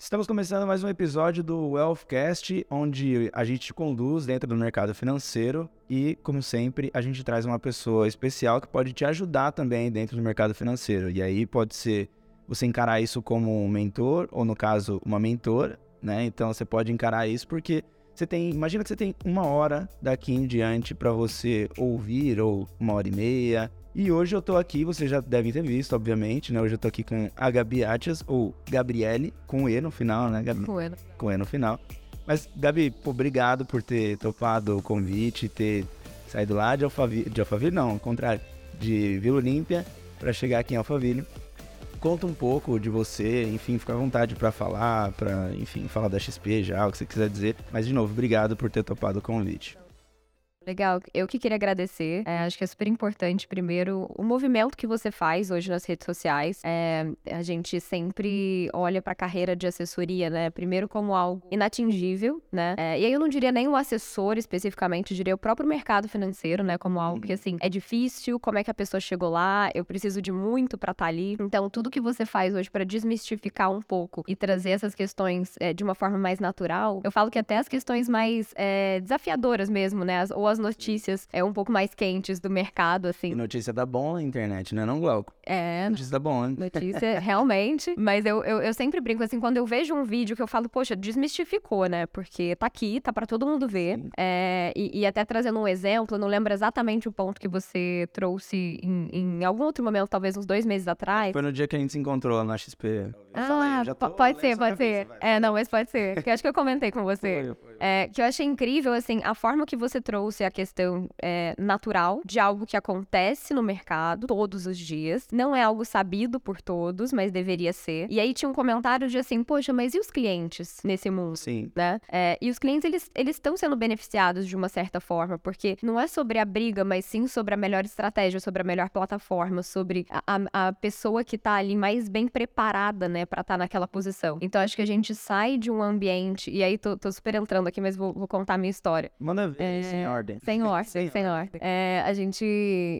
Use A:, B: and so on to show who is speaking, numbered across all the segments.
A: Estamos começando mais um episódio do Wealthcast, onde a gente te conduz dentro do mercado financeiro e, como sempre, a gente traz uma pessoa especial que pode te ajudar também dentro do mercado financeiro. E aí pode ser você encarar isso como um mentor, ou no caso, uma mentora, né? Então você pode encarar isso porque você tem, imagina que você tem uma hora daqui em diante para você ouvir, ou uma hora e meia, e hoje eu tô aqui, vocês já devem ter visto, obviamente, né? Hoje eu tô aqui com a Gabi Atias, ou Gabriele, com E no final, né, Gabi?
B: Com E.
A: Com E no final. Mas, Gabi, obrigado por ter topado o convite, ter saído lá de Alphaville, de Alphaville não, ao contrário, de Vila Olímpia, para chegar aqui em Alphaville. Conta um pouco de você, enfim, fica à vontade para falar, para, enfim, falar da XP já, o que você quiser dizer. Mas, de novo, obrigado por ter topado o convite.
B: Legal, eu que queria agradecer. É, acho que é super importante, primeiro, o movimento que você faz hoje nas redes sociais. É, a gente sempre olha para a carreira de assessoria, né? Primeiro como algo inatingível, né? É, e aí eu não diria nem o assessor especificamente, eu diria o próprio mercado financeiro, né? Como algo que, assim, é difícil, como é que a pessoa chegou lá, eu preciso de muito para estar tá ali. Então, tudo que você faz hoje para desmistificar um pouco e trazer essas questões é, de uma forma mais natural, eu falo que até as questões mais é, desafiadoras mesmo, né? As, ou as notícias é um pouco mais quentes do mercado, assim.
A: E notícia da bom na internet, né? Não, Glauco?
B: É.
A: Notícia da bom, né?
B: Notícia, realmente. Mas eu, eu, eu, sempre brinco, assim, quando eu vejo um vídeo que eu falo, poxa, desmistificou, né? Porque tá aqui, tá para todo mundo ver. É, e, e, até trazendo um exemplo, não lembro exatamente o ponto que você trouxe em, em, algum outro momento, talvez uns dois meses atrás.
A: Foi no dia que a gente se encontrou lá na XP.
B: Eu ah, falei, pode ser, pode ser. Cabeça, é, não, mas pode ser. Que acho que eu comentei com você. Foi, foi. É, que eu achei incrível, assim, a forma que você trouxe a questão é, natural de algo que acontece no mercado todos os dias. Não é algo sabido por todos, mas deveria ser. E aí tinha um comentário de assim, poxa, mas e os clientes nesse mundo?
A: Sim.
B: Né? É, e os clientes, eles eles estão sendo beneficiados de uma certa forma, porque não é sobre a briga, mas sim sobre a melhor estratégia, sobre a melhor plataforma, sobre a, a, a pessoa que tá ali mais bem preparada, né, pra estar tá naquela posição. Então acho que a gente sai de um ambiente, e aí tô, tô super entrando aqui, mas vou, vou contar a minha história.
A: Manda ver, é, sem ordem.
B: Sem ordem, sem, sem ordem. É, a gente,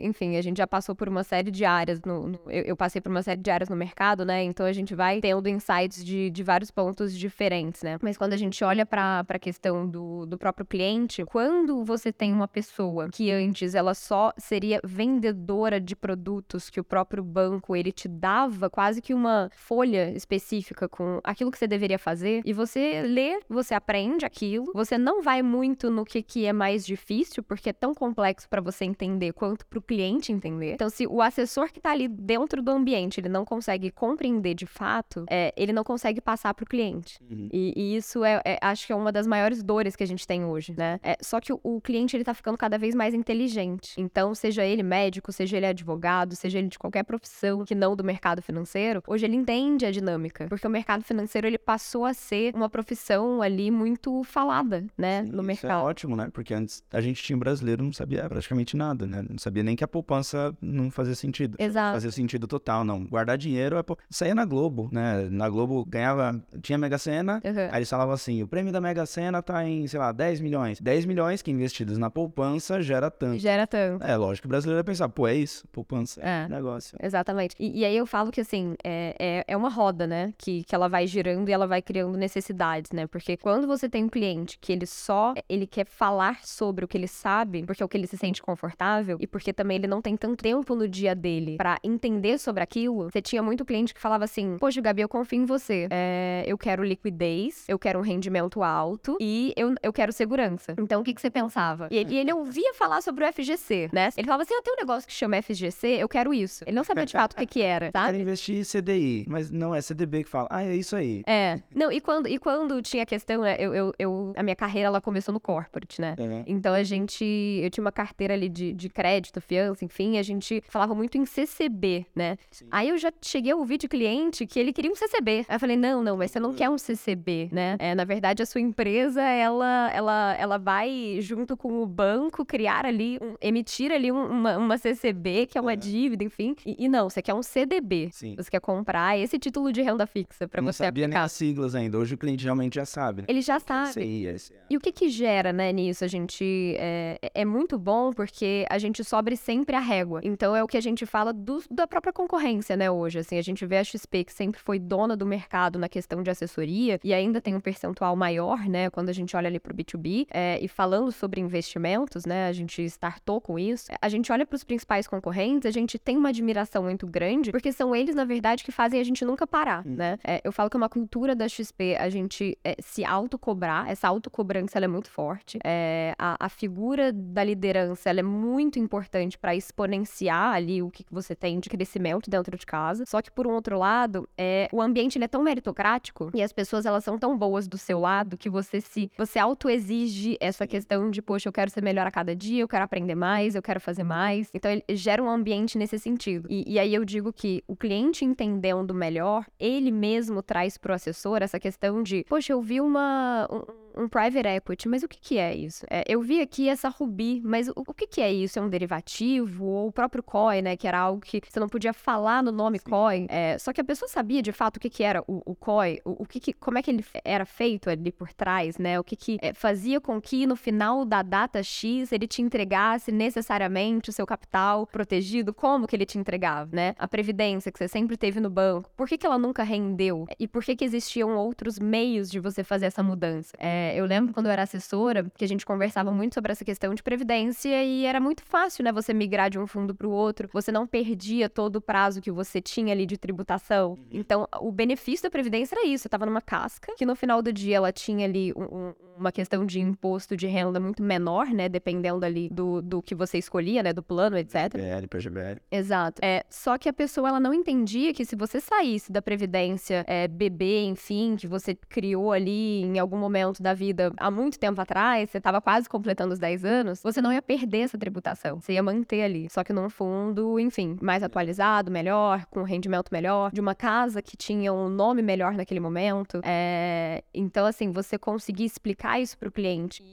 B: enfim, a gente já passou por uma série de áreas, no, no eu, eu, passei por uma série de áreas no mercado, né, então a gente vai tendo insights de, de vários pontos diferentes, né. Mas quando a gente olha pra, pra questão do, do próprio cliente, quando você tem uma pessoa que antes ela só seria vendedora de produtos que o próprio banco ele te dava quase que uma folha específica com aquilo que você deveria fazer, e você lê, você aprende aquilo, você não vai muito no que, que é mais difícil, porque é tão complexo para você entender quanto para o cliente entender. Então, se o assessor que está ali dentro do ambiente ele não consegue compreender de fato, é, ele não consegue passar para o cliente. Uhum. E, e, isso é, é, acho que é uma das maiores dores que a gente tem hoje, né? É, só que o, o cliente ele tá ficando cada vez mais inteligente. Então, seja ele médico, seja ele advogado, seja ele de qualquer profissão que não do mercado financeiro, hoje ele entende a dinâmica, porque o mercado financeiro ele passou a ser uma profissão ali muito falada, né,
A: Sim,
B: no mercado. Isso
A: é ótimo, né? Porque antes a gente tinha um brasileiro não sabia praticamente nada, né? Não sabia nem que a poupança não fazia sentido.
B: Exato.
A: Fazia sentido total, não. Guardar dinheiro é saía na Globo, né? Na Globo ganhava, tinha Mega Sena, uhum. aí eles falavam assim, o prêmio da Mega Sena tá em, sei lá, 10 milhões. 10 milhões que investidos na poupança gera tanto.
B: Gera tanto.
A: É, lógico que o brasileiro vai pensar, pô, é isso, poupança, é, negócio.
B: Exatamente. E, e, aí eu falo que, assim, é, é, é uma roda, né? Que, que ela vai girando e ela vai criando necessidades, né? Porque quando você tem um cliente que ele só, ele quer falar sobre o que ele sabe, porque é o que ele se sente confortável, e porque também ele não tem tanto tempo no dia dele para entender sobre aquilo, você tinha muito cliente que falava assim, poxa, Gabi, eu confio em você. É, eu quero liquidez, eu quero um rendimento alto e eu, eu quero segurança. Então, o que, que você pensava? E ele, e ele ouvia falar sobre o FGC, né? Ele falava assim, ah, tem um negócio que chama FGC, eu quero isso. Ele não sabia de fato o que que era, tá?
A: Quero investir em CDI, mas não é CDB que fala, ah, é isso aí.
B: É. Não, e quando, e quando tinha a questão, né, eu, eu, eu, a minha carreira, ela começou no corporate, né? Uhum. Então, a gente, eu tinha uma carteira ali de, de crédito, fiança, enfim, a gente falava muito em CCB, né? Sim. Aí eu já cheguei a ouvir de cliente que ele queria um CCB. Aí eu falei, não, não, mas você não quer um CCB, né? É, na verdade, a sua empresa, ela, ela, ela vai, junto com o banco, criar ali, um, emitir ali um, uma, uma CCB, que é uma é. dívida, enfim. E, e, não, você quer um CDB. Sim. Você quer comprar esse título de renda fixa para você
A: sabia
B: aplicar.
A: nem as siglas ainda. Hoje o cliente realmente já sabe. Né?
B: Ele já sabe.
A: Sim,
B: E o que que gera, né, nisso? A gente, é, é muito bom porque a gente sobe sempre a régua. Então é o que a gente fala do, da própria concorrência, né, hoje. Assim, a gente vê a XP que sempre foi dona do mercado na questão de assessoria e ainda tem um percentual maior, né, quando a gente olha ali para o B2B. É, e falando sobre investimentos, né, a gente startou com isso. A gente olha para os principais concorrentes, a gente tem uma admiração muito grande, porque são eles, na verdade, que fazem a gente nunca parar, hum. né? É, eu falo que é uma cultura da XP a gente é, se autocobrar, essa autocobrança ela é muito forte. É, a, a, figura da liderança ela é muito importante para exponenciar ali o que você tem de crescimento dentro de casa. Só que, por um outro lado, é, o ambiente ele é tão meritocrático e as pessoas elas são tão boas do seu lado que você se você autoexige essa questão de, poxa, eu quero ser melhor a cada dia, eu quero aprender mais, eu quero fazer mais. Então, ele gera um ambiente nesse sentido. E, e aí eu digo que o cliente entendendo melhor, ele mesmo traz pro assessor essa questão de, poxa, eu vi uma. Um, um private equity, mas o que, que é isso? É, eu vi aqui essa Ruby, mas o, o que, que é isso? É um derivativo? Ou o próprio COI, né? Que era algo que você não podia falar no nome Sim. COI. É, só que a pessoa sabia de fato o que, que era o, o COI, o, o que, que como é que ele era feito ali por trás, né? O que, que é, fazia com que no final da data X ele te entregasse necessariamente o seu capital protegido, como que ele te entregava, né? A previdência que você sempre teve no banco, por que, que ela nunca rendeu? E por que, que existiam outros meios de você fazer essa mudança? É, eu lembro quando eu era assessora, que a gente conversava muito sobre essa questão de previdência e era muito fácil, né, você migrar de um fundo para o outro. Você não perdia todo o prazo que você tinha ali de tributação. Uhum. Então, o benefício da previdência era isso. Eu tava numa casca que no final do dia ela tinha ali um, uma questão de imposto de renda muito menor, né, dependendo ali do, do que você escolhia, né, do plano, etc.
A: GBL para GBL.
B: Exato. É, só que a pessoa ela não entendia que se você saísse da previdência é, bebê, enfim, que você criou ali em algum momento da vida há muito tempo atrás, você estava quase completando os 10 anos, você não ia perder essa tributação. Você ia manter ali. Só que num fundo, enfim, mais atualizado, melhor, com rendimento melhor, de uma casa que tinha um nome melhor naquele momento. É... Então, assim, você conseguir explicar isso para o cliente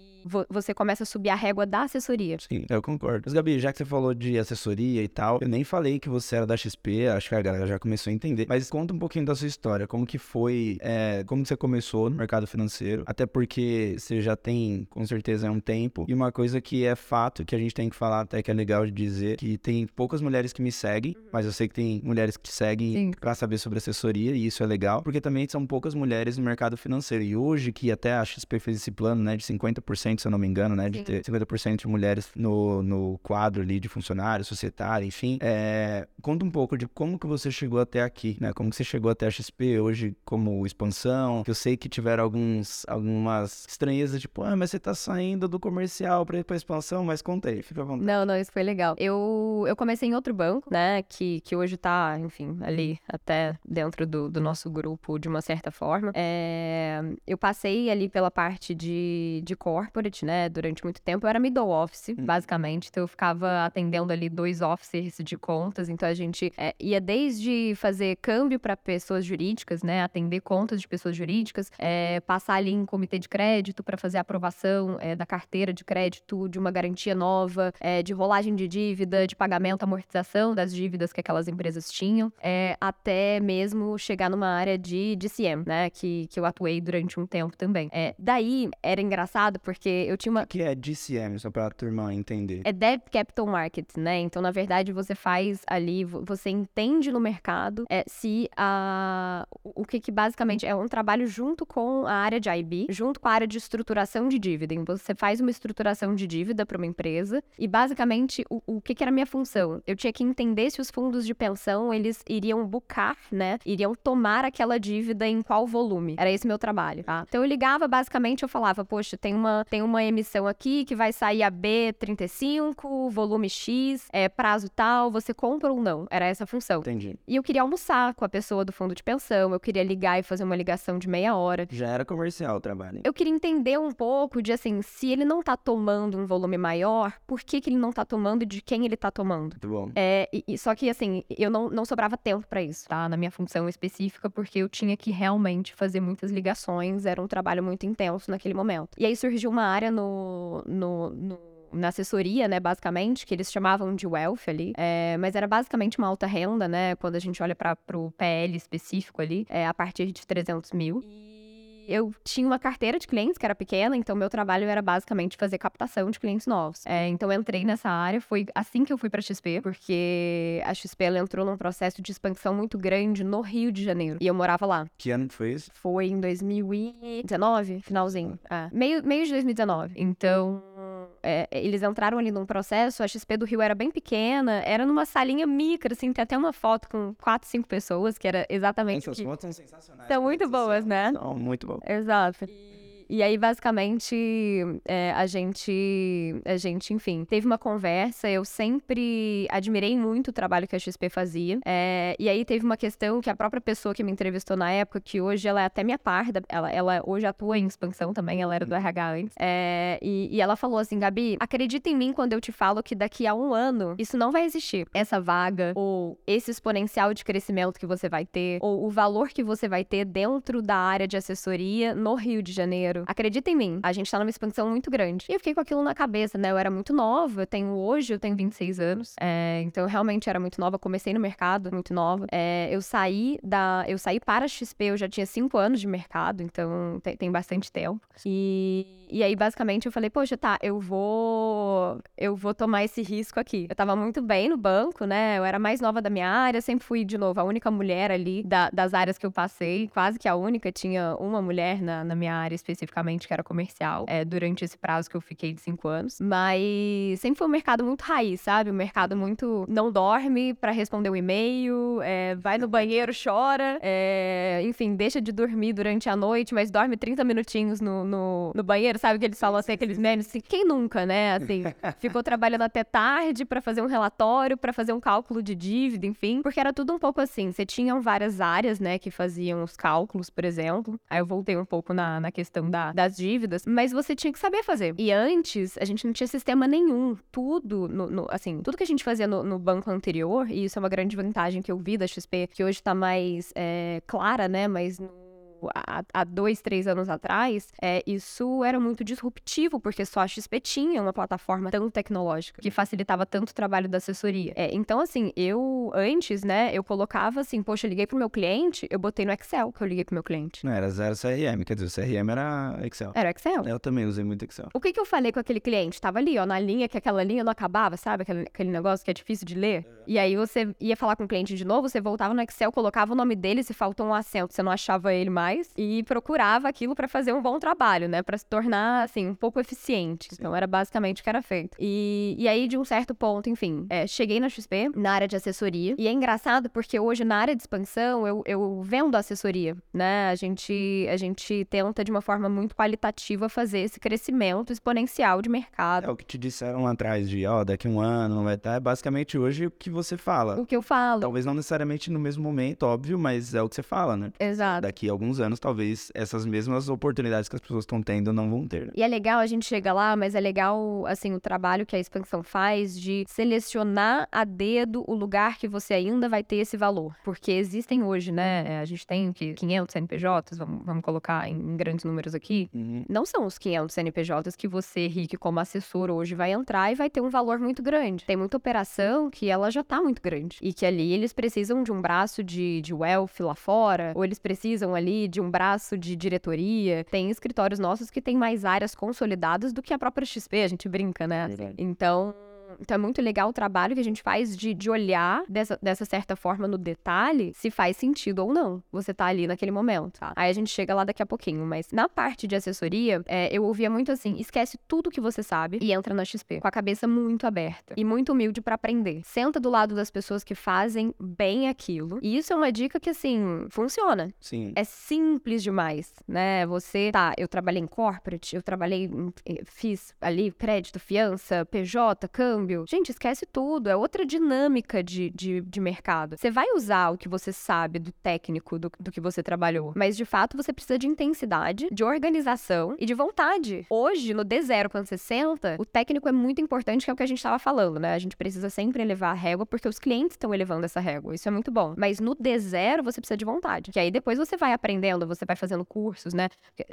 B: você começa a subir a régua da assessoria.
A: Sim, eu concordo. Mas, Gabi, já que você falou de assessoria e tal, eu nem falei que você era da XP, acho que a galera já começou a entender. Mas conta um pouquinho da sua história, como que foi, é, como você começou no mercado financeiro, até porque você já tem, com certeza, um tempo. E uma coisa que é fato, que a gente tem que falar até que é legal de dizer, que tem poucas mulheres que me seguem, uhum. mas eu sei que tem mulheres que te seguem para saber sobre assessoria, e isso é legal, porque também são poucas mulheres no mercado financeiro. E hoje, que até a XP fez esse plano, né, de 50% se eu não me engano, né? De ter 50% de mulheres no, no quadro ali de funcionário, societário, enfim. É, conta um pouco de como que você chegou até aqui, né? Como que você chegou até a XP hoje como expansão. Eu sei que tiveram alguns, algumas estranhezas, tipo, ah, mas você tá saindo do comercial pra ir pra expansão, mas conta aí, fica à vontade.
B: Não, não, isso foi legal. Eu, eu comecei em outro banco, né? Que, que hoje tá, enfim, ali até dentro do, do nosso grupo de uma certa forma. É, eu passei ali pela parte de, de corporate, né, durante muito tempo, eu era middle office, hum. basicamente. Então eu ficava atendendo ali dois officers de contas. Então a gente é, ia desde fazer câmbio para pessoas jurídicas, né, atender contas de pessoas jurídicas, é, passar ali em comitê de crédito para fazer a aprovação é, da carteira de crédito, de uma garantia nova, é, de rolagem de dívida, de pagamento, amortização das dívidas que aquelas empresas tinham, é, até mesmo chegar numa área de DCM, né, que, que eu atuei durante um tempo também. É, daí era engraçado porque eu tinha uma. O
A: que é DCM, só pra turma entender?
B: É Debt Capital Market, né? Então, na verdade, você faz ali, você entende no mercado é, se a. O que, que basicamente é um trabalho junto com a área de IB, junto com a área de estruturação de dívida. Então, você faz uma estruturação de dívida para uma empresa e, basicamente, o, o que, que era a minha função? Eu tinha que entender se os fundos de pensão eles iriam bucar, né? Iriam tomar aquela dívida em qual volume. Era esse meu trabalho, tá? Então, eu ligava, basicamente, eu falava, poxa, tem uma, tem uma emissão aqui que vai sair a B35, volume X, é, prazo tal, você compra ou não? Era essa a função.
A: Entendi.
B: E eu queria almoçar com a pessoa do fundo de pensão, eu queria ligar e fazer uma ligação de meia hora.
A: Já era comercial o trabalho.
B: Eu queria entender um pouco de assim, se ele não tá tomando um volume maior, por que, que ele não tá tomando e de quem ele tá tomando?
A: Muito bom.
B: É, e, e, só que assim, eu não, não sobrava tempo para isso, tá? Na minha função específica, porque eu tinha que realmente fazer muitas ligações, era um trabalho muito intenso naquele momento. E aí surgiu uma área no, no, no na assessoria, né, basicamente, que eles chamavam de wealth ali, é, mas era basicamente uma alta renda, né, quando a gente olha para o PL específico ali, é, a partir de 300 mil. E eu tinha uma carteira de clientes que era pequena, então meu trabalho era basicamente fazer captação de clientes novos. É, então eu entrei nessa área, foi assim que eu fui para XP, porque a XP ela entrou num processo de expansão muito grande no Rio de Janeiro e eu morava lá.
A: Que ano foi isso?
B: Foi em 2019, finalzinho. É, meio, meio de 2019. Então é, eles entraram ali num processo, a XP do Rio era bem pequena, era numa salinha micra, assim, tem até uma foto com quatro, cinco pessoas, que era exatamente.
A: Essas
B: que...
A: fotos são sensacionais.
B: São muito boas, né?
A: São muito boas.
B: Exato. E aí, basicamente, é, a gente, a gente, enfim, teve uma conversa. Eu sempre admirei muito o trabalho que a XP fazia. É, e aí teve uma questão que a própria pessoa que me entrevistou na época, que hoje ela é até minha parda, ela, ela hoje atua em expansão também, ela era do RH antes. É, e, e ela falou assim, Gabi, acredita em mim quando eu te falo que daqui a um ano isso não vai existir. Essa vaga, ou esse exponencial de crescimento que você vai ter, ou o valor que você vai ter dentro da área de assessoria no Rio de Janeiro Acredita em mim, a gente tá numa expansão muito grande. E eu fiquei com aquilo na cabeça, né? Eu era muito nova, eu tenho hoje, eu tenho 26 anos. É, então eu realmente era muito nova, comecei no mercado muito nova. É, eu saí da. Eu saí para a XP, eu já tinha 5 anos de mercado, então tem, tem bastante tempo. E, e aí, basicamente, eu falei, poxa, tá, eu vou. Eu vou tomar esse risco aqui. Eu tava muito bem no banco, né? Eu era mais nova da minha área, sempre fui, de novo, a única mulher ali da, das áreas que eu passei, quase que a única, tinha uma mulher na, na minha área especificamente, que era comercial, é, durante esse prazo que eu fiquei de cinco anos. Mas sempre foi um mercado muito raiz, sabe? Um mercado muito. Não dorme para responder o um e-mail, é, vai no banheiro, chora, é, enfim, deixa de dormir durante a noite, mas dorme 30 minutinhos no, no, no banheiro, sabe? Que eles falam assim, aqueles memes assim, quem nunca, né? Assim, ficou trabalhando até tarde para fazer um relatório, para fazer um cálculo de dívida, enfim, porque era tudo um pouco assim. Você tinha várias áreas, né, que faziam os cálculos, por exemplo. Aí eu voltei um pouco na, na questão da, das dívidas, mas você tinha que saber fazer. E antes, a gente não tinha sistema nenhum. Tudo, no, no, assim, tudo que a gente fazia no, no, banco anterior, e isso é uma grande vantagem que eu vi da XP, que hoje tá mais é, clara, né? Mas no há, há dois, três anos atrás, é, isso era muito disruptivo, porque só a XP tinha uma plataforma tão tecnológica que facilitava tanto o trabalho da assessoria. É, então, assim, eu antes, né, eu colocava assim, poxa, eu liguei pro meu cliente, eu botei no Excel que eu liguei pro meu cliente.
A: Não, era zero CRM, quer dizer, o CRM era Excel.
B: Era Excel.
A: Eu também usei muito Excel.
B: O que, que eu falei com aquele cliente? Tava ali, ó, na linha, que aquela linha não acabava, sabe? Aquele, aquele negócio que é difícil de ler. É. E aí você ia falar com o cliente de novo, você voltava no Excel, colocava o nome dele, se faltou um acento, você não achava ele mais, e procurava aquilo para fazer um bom trabalho, né? Para se tornar, assim, um pouco eficiente. Sim. Então era basicamente o que era feito. E, e aí, de um certo ponto, enfim, é, cheguei na XP, na área de assessoria. E é engraçado porque hoje, na área de expansão, eu, eu vendo assessoria, né? A gente, a gente tenta, de uma forma muito qualitativa, fazer esse crescimento exponencial de mercado.
A: É o que te disseram lá atrás, de, ó, oh, daqui a um ano não vai estar. É basicamente hoje o que você fala.
B: O que eu falo.
A: Talvez não necessariamente no mesmo momento, óbvio, mas é o que você fala, né?
B: Exato.
A: Daqui a alguns anos, talvez essas mesmas oportunidades que as pessoas estão tendo não vão ter. Né?
B: E é legal a gente chegar lá, mas é legal, assim, o trabalho que a expansão faz de selecionar a dedo o lugar que você ainda vai ter esse valor. Porque existem hoje, né? A gente tem que 500 CNPJs, vamos, vamos colocar em grandes números aqui. Uhum. Não são os 500 CNPJs que você, Rick, como assessor hoje, vai entrar e vai ter um valor muito grande. Tem muita operação que ela já tá muito grande. E que ali eles precisam de um braço de, de wealth lá fora, ou eles precisam ali de um braço de diretoria. Tem escritórios nossos que têm mais áreas consolidadas do que a própria XP, a gente brinca, né? Então, então é muito legal o trabalho que a gente faz de, de olhar dessa, dessa certa forma no detalhe se faz sentido ou não você tá ali naquele momento, tá? Aí a gente chega lá daqui a pouquinho, mas na parte de assessoria, é, eu ouvia muito assim: esquece tudo que você sabe e entra na XP, com a cabeça muito aberta e muito humilde para aprender. Senta do lado das pessoas que fazem bem aquilo. E isso é uma dica que, assim, funciona.
A: Sim.
B: É simples demais, né? Você, tá, eu trabalhei em corporate, eu trabalhei, fiz ali crédito, fiança, PJ, câmbio câmbio. Gente, esquece tudo. É outra dinâmica de, de, de mercado. Você vai usar o que você sabe do técnico, do, do que você trabalhou. Mas, de fato, você precisa de intensidade, de organização e de vontade. Hoje, no D0 quando você senta, o técnico é muito importante, que é o que a gente estava falando, né? A gente precisa sempre elevar a régua, porque os clientes estão elevando essa régua. Isso é muito bom. Mas no D0, você precisa de vontade. Que aí depois você vai aprendendo, você vai fazendo cursos, né?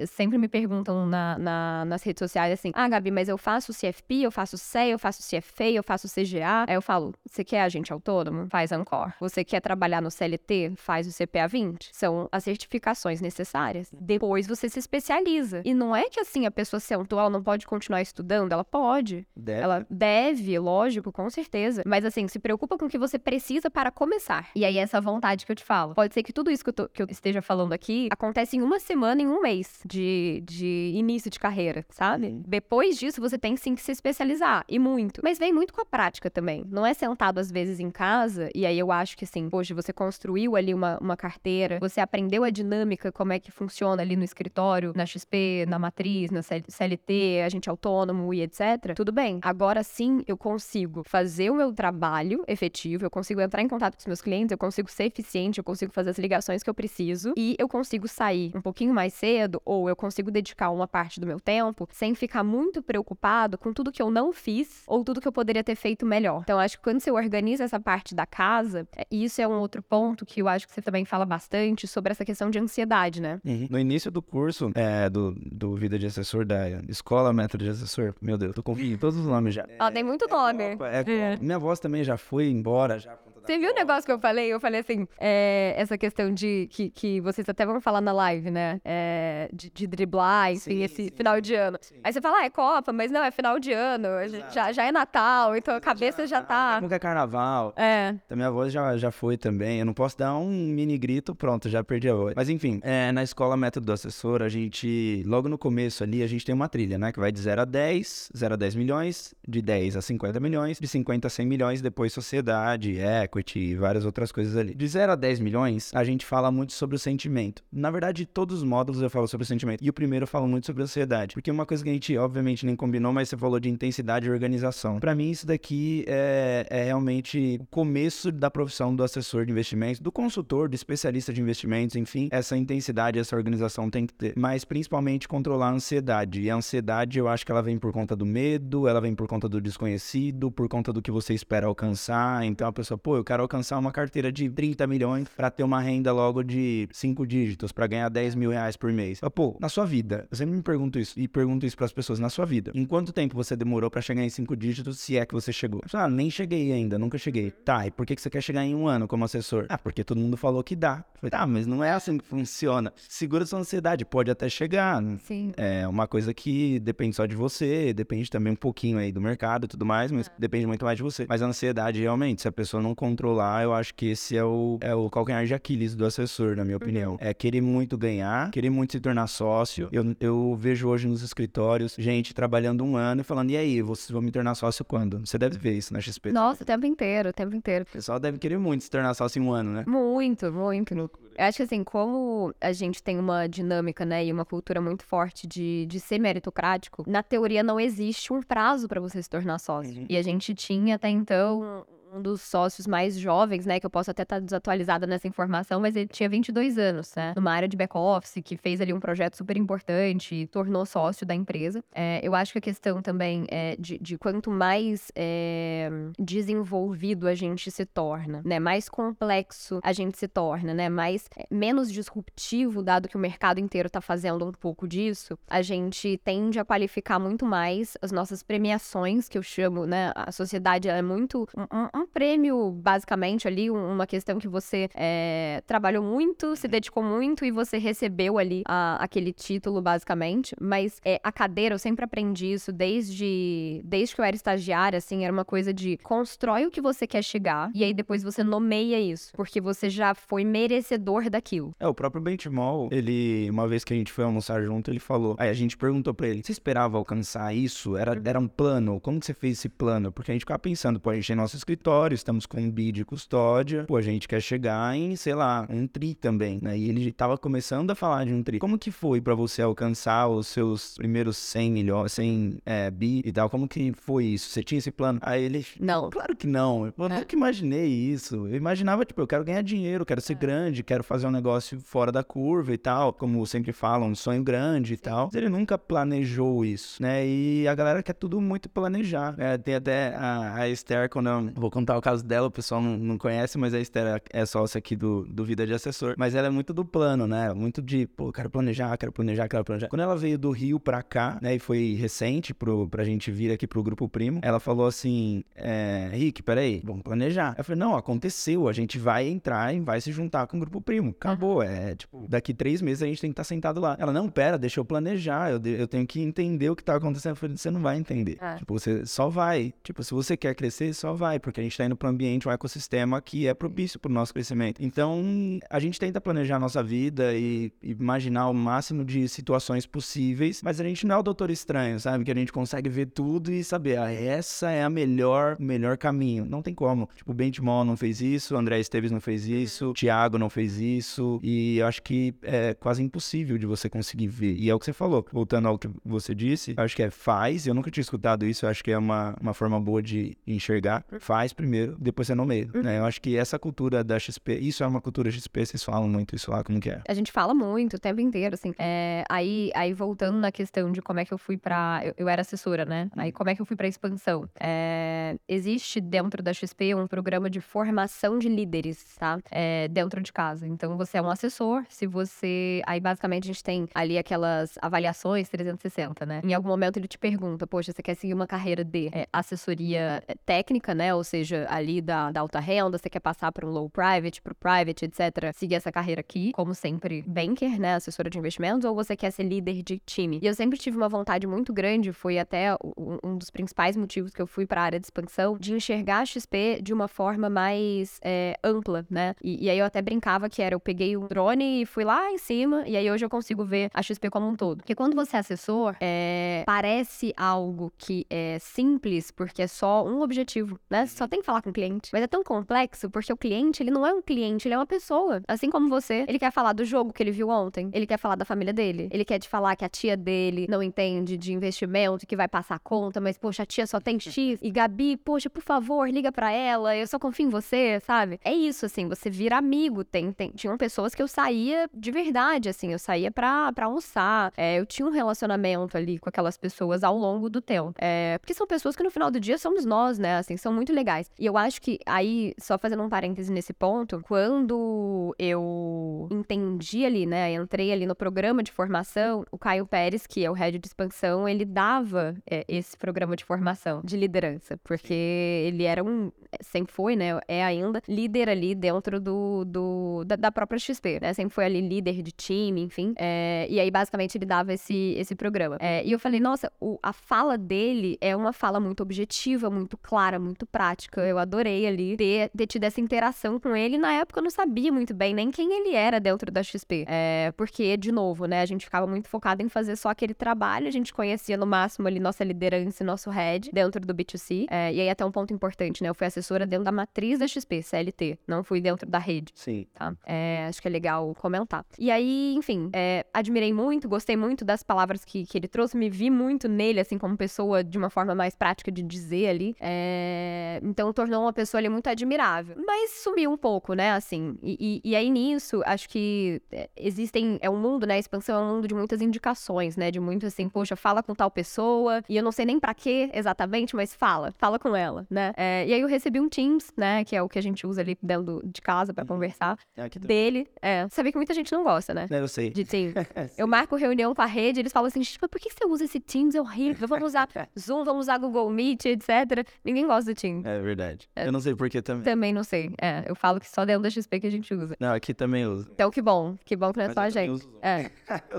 B: Sempre me perguntam na, na, nas redes sociais assim: ah, Gabi, mas eu faço CFP, eu faço CE, eu faço CFA CFA, eu faço CGA. Aí eu falo, você quer agente autônomo? Faz Ancor. Você quer trabalhar no CLT? Faz o CPA 20. São as certificações necessárias. Depois você se especializa. E não é que assim a pessoa sentou, ela não pode continuar estudando, ela pode.
A: Deve.
B: Ela deve, lógico, com certeza. Mas assim, se preocupa com o que você precisa para começar. E aí, essa vontade que eu te falo. Pode ser que tudo isso que eu, tô- que eu esteja falando aqui acontece em uma semana, em um mês de, de início de carreira, sabe? Depois disso, você tem sim que se especializar. E muito. Mas vem muito com a prática também. Não é sentado, às vezes, em casa. E aí eu acho que assim, poxa, você construiu ali uma, uma carteira, você aprendeu a dinâmica, como é que funciona ali no escritório, na XP, na matriz, na CL- CLT, agente autônomo e etc. Tudo bem. Agora sim eu consigo fazer o meu trabalho efetivo, eu consigo entrar em contato com os meus clientes, eu consigo ser eficiente, eu consigo fazer as ligações que eu preciso e eu consigo sair um pouquinho mais cedo ou eu consigo dedicar uma parte do meu tempo sem ficar muito preocupado com tudo que eu não fiz ou tudo que eu poderia ter feito melhor. Então, acho que quando você organiza essa parte da casa, é- isso é um outro ponto que eu acho que você também fala bastante sobre essa questão de ansiedade, né?
A: No início do curso, é, do, do Vida de Assessor, da Escola Método de Assessor, meu Deus, tô confundindo todos os nomes já.
B: Ela tem muito nome.
A: Copa, é Copa. Minha voz também já foi embora, já.
B: Você viu o negócio que eu falei? Eu falei assim, é, essa questão de que, que vocês até vão falar na live, né? É, de, de driblar, enfim,
A: Sim,
B: esse
A: sim.
B: final de ano.
A: Sim.
B: Aí você fala, ah, é Copa, mas não, é final de ano,
A: Exato.
B: já, já é Natal, então a cabeça já tá.
A: Como que é carnaval?
B: É.
A: Então, minha voz já, já foi também. Eu não posso dar um mini grito, pronto, já perdi a voz. Mas enfim, é, na escola Método do Assessor, a gente, logo no começo ali, a gente tem uma trilha, né? Que vai de 0 a 10, 0 a 10 milhões, de 10 a 50 milhões, de 50 a 100 milhões, depois sociedade, equity e várias outras coisas ali. De 0 a 10 milhões, a gente fala muito sobre o sentimento. Na verdade, todos os módulos eu falo sobre o sentimento. E o primeiro eu falo muito sobre a ansiedade. Porque uma coisa que a gente, obviamente, nem combinou, mas você falou de intensidade e organização. Pra mim, isso daqui é, é realmente o começo da profissão do assessor de investimentos, do consultor, do especialista de investimentos, enfim. Essa intensidade, essa organização tem que ter. Mas, principalmente, controlar a ansiedade. E a ansiedade, eu acho que ela vem por conta do medo, ela vem por conta do desconhecido, por conta do que você espera alcançar. Então, a pessoa, pô, eu quero alcançar uma carteira de 30 milhões pra ter uma renda logo de 5 dígitos, pra ganhar 10 mil reais por mês. Mas, pô, na sua vida, eu sempre me pergunto isso, e pergunto isso pras pessoas, na sua vida, em quanto tempo você demorou pra chegar em 5 dígitos, se é que você chegou? Ah, nem cheguei ainda, nunca cheguei. Tá, e por que que você quer chegar em um ano como assessor? Ah, porque todo mundo falou que dá. Eu Falei, tá, mas não é assim que funciona. Segura sua ansiedade, pode até chegar.
B: Sim.
A: É uma coisa que depende só de você, depende também um pouquinho aí do mercado e tudo mais, mas depende muito mais de você. Mas a ansiedade, realmente, se a pessoa não controlar, eu acho que esse é o, é o calcanhar de Aquiles do assessor, na minha opinião. É querer muito ganhar, querer muito se tornar sócio. Eu, eu vejo hoje nos escritórios gente trabalhando um ano e falando, e aí, vocês vão me tornar sócio quando? Você deve ver isso na XP.
B: Nossa, o tempo inteiro, o tempo inteiro.
A: O pessoal deve querer muito se tornar sócio em um ano, né?
B: Muito, muito. Eu acho que assim, como a gente tem uma dinâmica, né, e uma cultura muito forte de, de ser meritocrático, na teoria não existe um prazo pra você se tornar sócio.
A: Uhum.
B: E a gente tinha até então um dos sócios mais jovens, né, que eu posso até estar desatualizada nessa informação, mas ele tinha 22 anos, né, numa área de back-office, que fez ali um projeto super importante e tornou sócio da empresa. É, eu acho que a questão também é de, de quanto mais é, desenvolvido a gente se torna, né, mais complexo a gente se torna, né, mais é, menos disruptivo, dado que o mercado inteiro tá fazendo um pouco disso, a gente tende a qualificar muito mais as nossas premiações, que eu chamo, né, a sociedade é muito um, um- um prêmio, basicamente, ali, um- uma questão que você é, trabalhou muito, se dedicou muito e você recebeu ali a- aquele título, basicamente. Mas é, a cadeira, eu sempre aprendi isso desde, desde que eu era estagiária, assim, era uma coisa de constrói o que você quer chegar e aí depois você nomeia isso, porque você já foi merecedor daquilo.
A: É, o próprio Benchmall, ele, uma vez que a gente foi almoçar junto, ele falou. Aí a gente perguntou pra ele: você esperava alcançar isso? Era, era um plano? Como que você fez esse plano? Porque a gente ficava pensando, pô, a gente tem nosso escritório, estamos com um bid de custódia, pô, a gente quer chegar em, sei lá, um tri também, né? E ele tava começando a falar de um tri. Como que foi pra você alcançar os seus primeiros 100 milhões, 100 é, bi e tal? Como que foi isso? Você tinha esse plano? Aí ele.
B: Não.
A: Claro que não. Eu
B: É.
A: nunca imaginei isso. Eu imaginava, tipo, eu quero ganhar dinheiro, quero
B: É.
A: ser grande, quero fazer um negócio fora da curva e tal. Como sempre falam, um sonho grande e tal. Mas ele nunca planejou isso, né? E a galera quer tudo muito planejar. É, tem até a, a Esther, quando eu vou contar o caso dela, o pessoal não, não conhece, mas a Esther é sócia aqui do, do Vida de Assessor. Mas ela é muito do plano, né? Muito de, pô, quero planejar, quero planejar, quero planejar. Quando ela veio do Rio pra cá, né, e foi recente pro, pra gente vir aqui pro Grupo Primo, ela falou assim, é, Rick, peraí, vamos planejar. Eu falei, não, aconteceu, a gente vai entrar e vai se juntar com o Grupo Primo. Acabou, é, tipo, daqui três meses a gente tem que estar tá sentado lá. Ela, não, pera, deixa eu planejar, eu, eu tenho que entender o que tá acontecendo. Eu falei, você não vai entender. É. Tipo, você só vai. Tipo, se você quer crescer, só vai, porque a gente tá indo pro ambiente, um ecossistema que é propício pro nosso crescimento. Então, a gente tenta planejar a nossa vida e, imaginar o máximo de situações possíveis, mas a gente não é o doutor estranho, sabe? Que a gente consegue ver tudo e saber, ah, essa é a melhor, melhor caminho. Não tem como. Tipo, o Benchmall não fez isso, o André Esteves não fez isso, o Thiago não fez isso, e eu acho que é quase impossível de você conseguir ver. E é o que você falou, voltando ao que você disse, acho que é faz, eu nunca tinha escutado isso, eu acho que é uma, uma forma boa de enxergar. Faz primeiro, depois você nomeia. Né? Eu acho que essa cultura da XP, isso é uma cultura XP, vocês falam muito isso lá, como que é?
B: A gente fala muito o tempo inteiro, assim. É, aí, aí voltando na questão de como é que eu fui pra. Eu, eu era assessora, né? Aí como é que eu fui pra expansão? É, existe dentro da XP um programa de formação de líderes, tá? É, dentro de casa. Então você é um assessor, se você. Aí basicamente a gente tem ali aquelas avaliações 360, né? Em algum momento ele te pergunta, poxa, você quer seguir uma carreira de é, assessoria é, técnica, né? Ou seja, ali da, da alta renda, você quer passar para um low private, para o private, etc. Seguir essa carreira aqui, como sempre, banker, né? Assessora de investimentos, ou você quer ser líder de time? E eu sempre tive uma vontade muito grande, foi até um dos principais motivos que eu fui para a área de expansão, de enxergar a XP de uma forma mais é, ampla, né? E, e, aí eu até brincava que era, eu peguei um drone e fui lá em cima, e aí hoje eu consigo ver a XP como um todo. Porque quando você é assessor, é, parece algo que é simples, porque é só um objetivo, né? Você só tem que falar com o cliente. Mas é tão complexo, porque o cliente, ele não é um cliente, ele é uma pessoa. Assim como você, ele quer falar do jogo que ele viu ontem, ele quer falar da família dele, ele quer te falar que a tia dele não entende de investimento, que vai passar conta, mas poxa, a tia só tem X. E Gabi, poxa, por favor, liga para ela, eu só confio em você, sabe? É isso, assim, você vira amigo. Tem, tem, tinham pessoas que eu saía de verdade, assim, eu saía pra, pra almoçar. É, eu tinha um relacionamento ali com aquelas pessoas ao longo do tempo. É, porque são pessoas que no final do dia somos nós, né? Assim, são muito legais. E eu acho que aí, só fazendo um parêntese nesse ponto, quando eu entendi ali, né? Entrei ali no programa de formação, o Caio Pérez, que é o head de expansão, ele dava é, esse programa de formação de liderança, porque ele era um, sempre foi, né? É ainda líder ali dentro do, do da, da, própria XP, né? Sempre foi ali líder de time, enfim. É, e aí, basicamente, ele dava esse, esse programa. É, e eu falei, nossa, o, a fala dele é uma fala muito objetiva, muito clara, muito prática. Eu adorei ali ter, ter tido essa interação com ele. Na época eu não sabia muito bem nem quem ele era dentro da XP. É, porque, de novo, né? A gente ficava muito focado em fazer só aquele trabalho. A gente conhecia no máximo ali nossa liderança e nosso head dentro do B2C. É, e aí, até um ponto importante, né? Eu fui assessora dentro da matriz da XP, CLT. Não fui dentro da rede.
A: Sim.
B: Tá? É, acho que é legal comentar. E aí, enfim, é, admirei muito, gostei muito das palavras que, que ele trouxe, me vi muito nele, assim, como pessoa de uma forma mais prática de dizer ali. É, então, tornou uma pessoa ali muito admirável. Mas sumiu um pouco, né? Assim. E, e, e aí, nisso, acho que é, existem. É um mundo, né? A expansão é um mundo de muitas indicações, né? De muito assim, poxa, fala com tal pessoa. E eu não sei nem para quê exatamente, mas fala. Fala com ela, né? É, e aí eu recebi um Teams, né? Que é o que a gente usa ali dentro de casa para uhum. conversar. É, dele. É. Sabia que muita gente não gosta, né?
A: É, eu sei.
B: De Teams. eu marco reunião com a rede, eles falam assim, tipo, por que você usa esse Teams? É horrível. Vamos usar Zoom, vamos usar Google Meet, etc. Ninguém gosta do Teams.
A: É verdade. É. Eu não sei por que também.
B: Também não sei. É, eu falo que só dentro da XP que a gente usa.
A: Não, aqui também usa.
B: Então, que bom. Que bom que não é mas só a gente. É.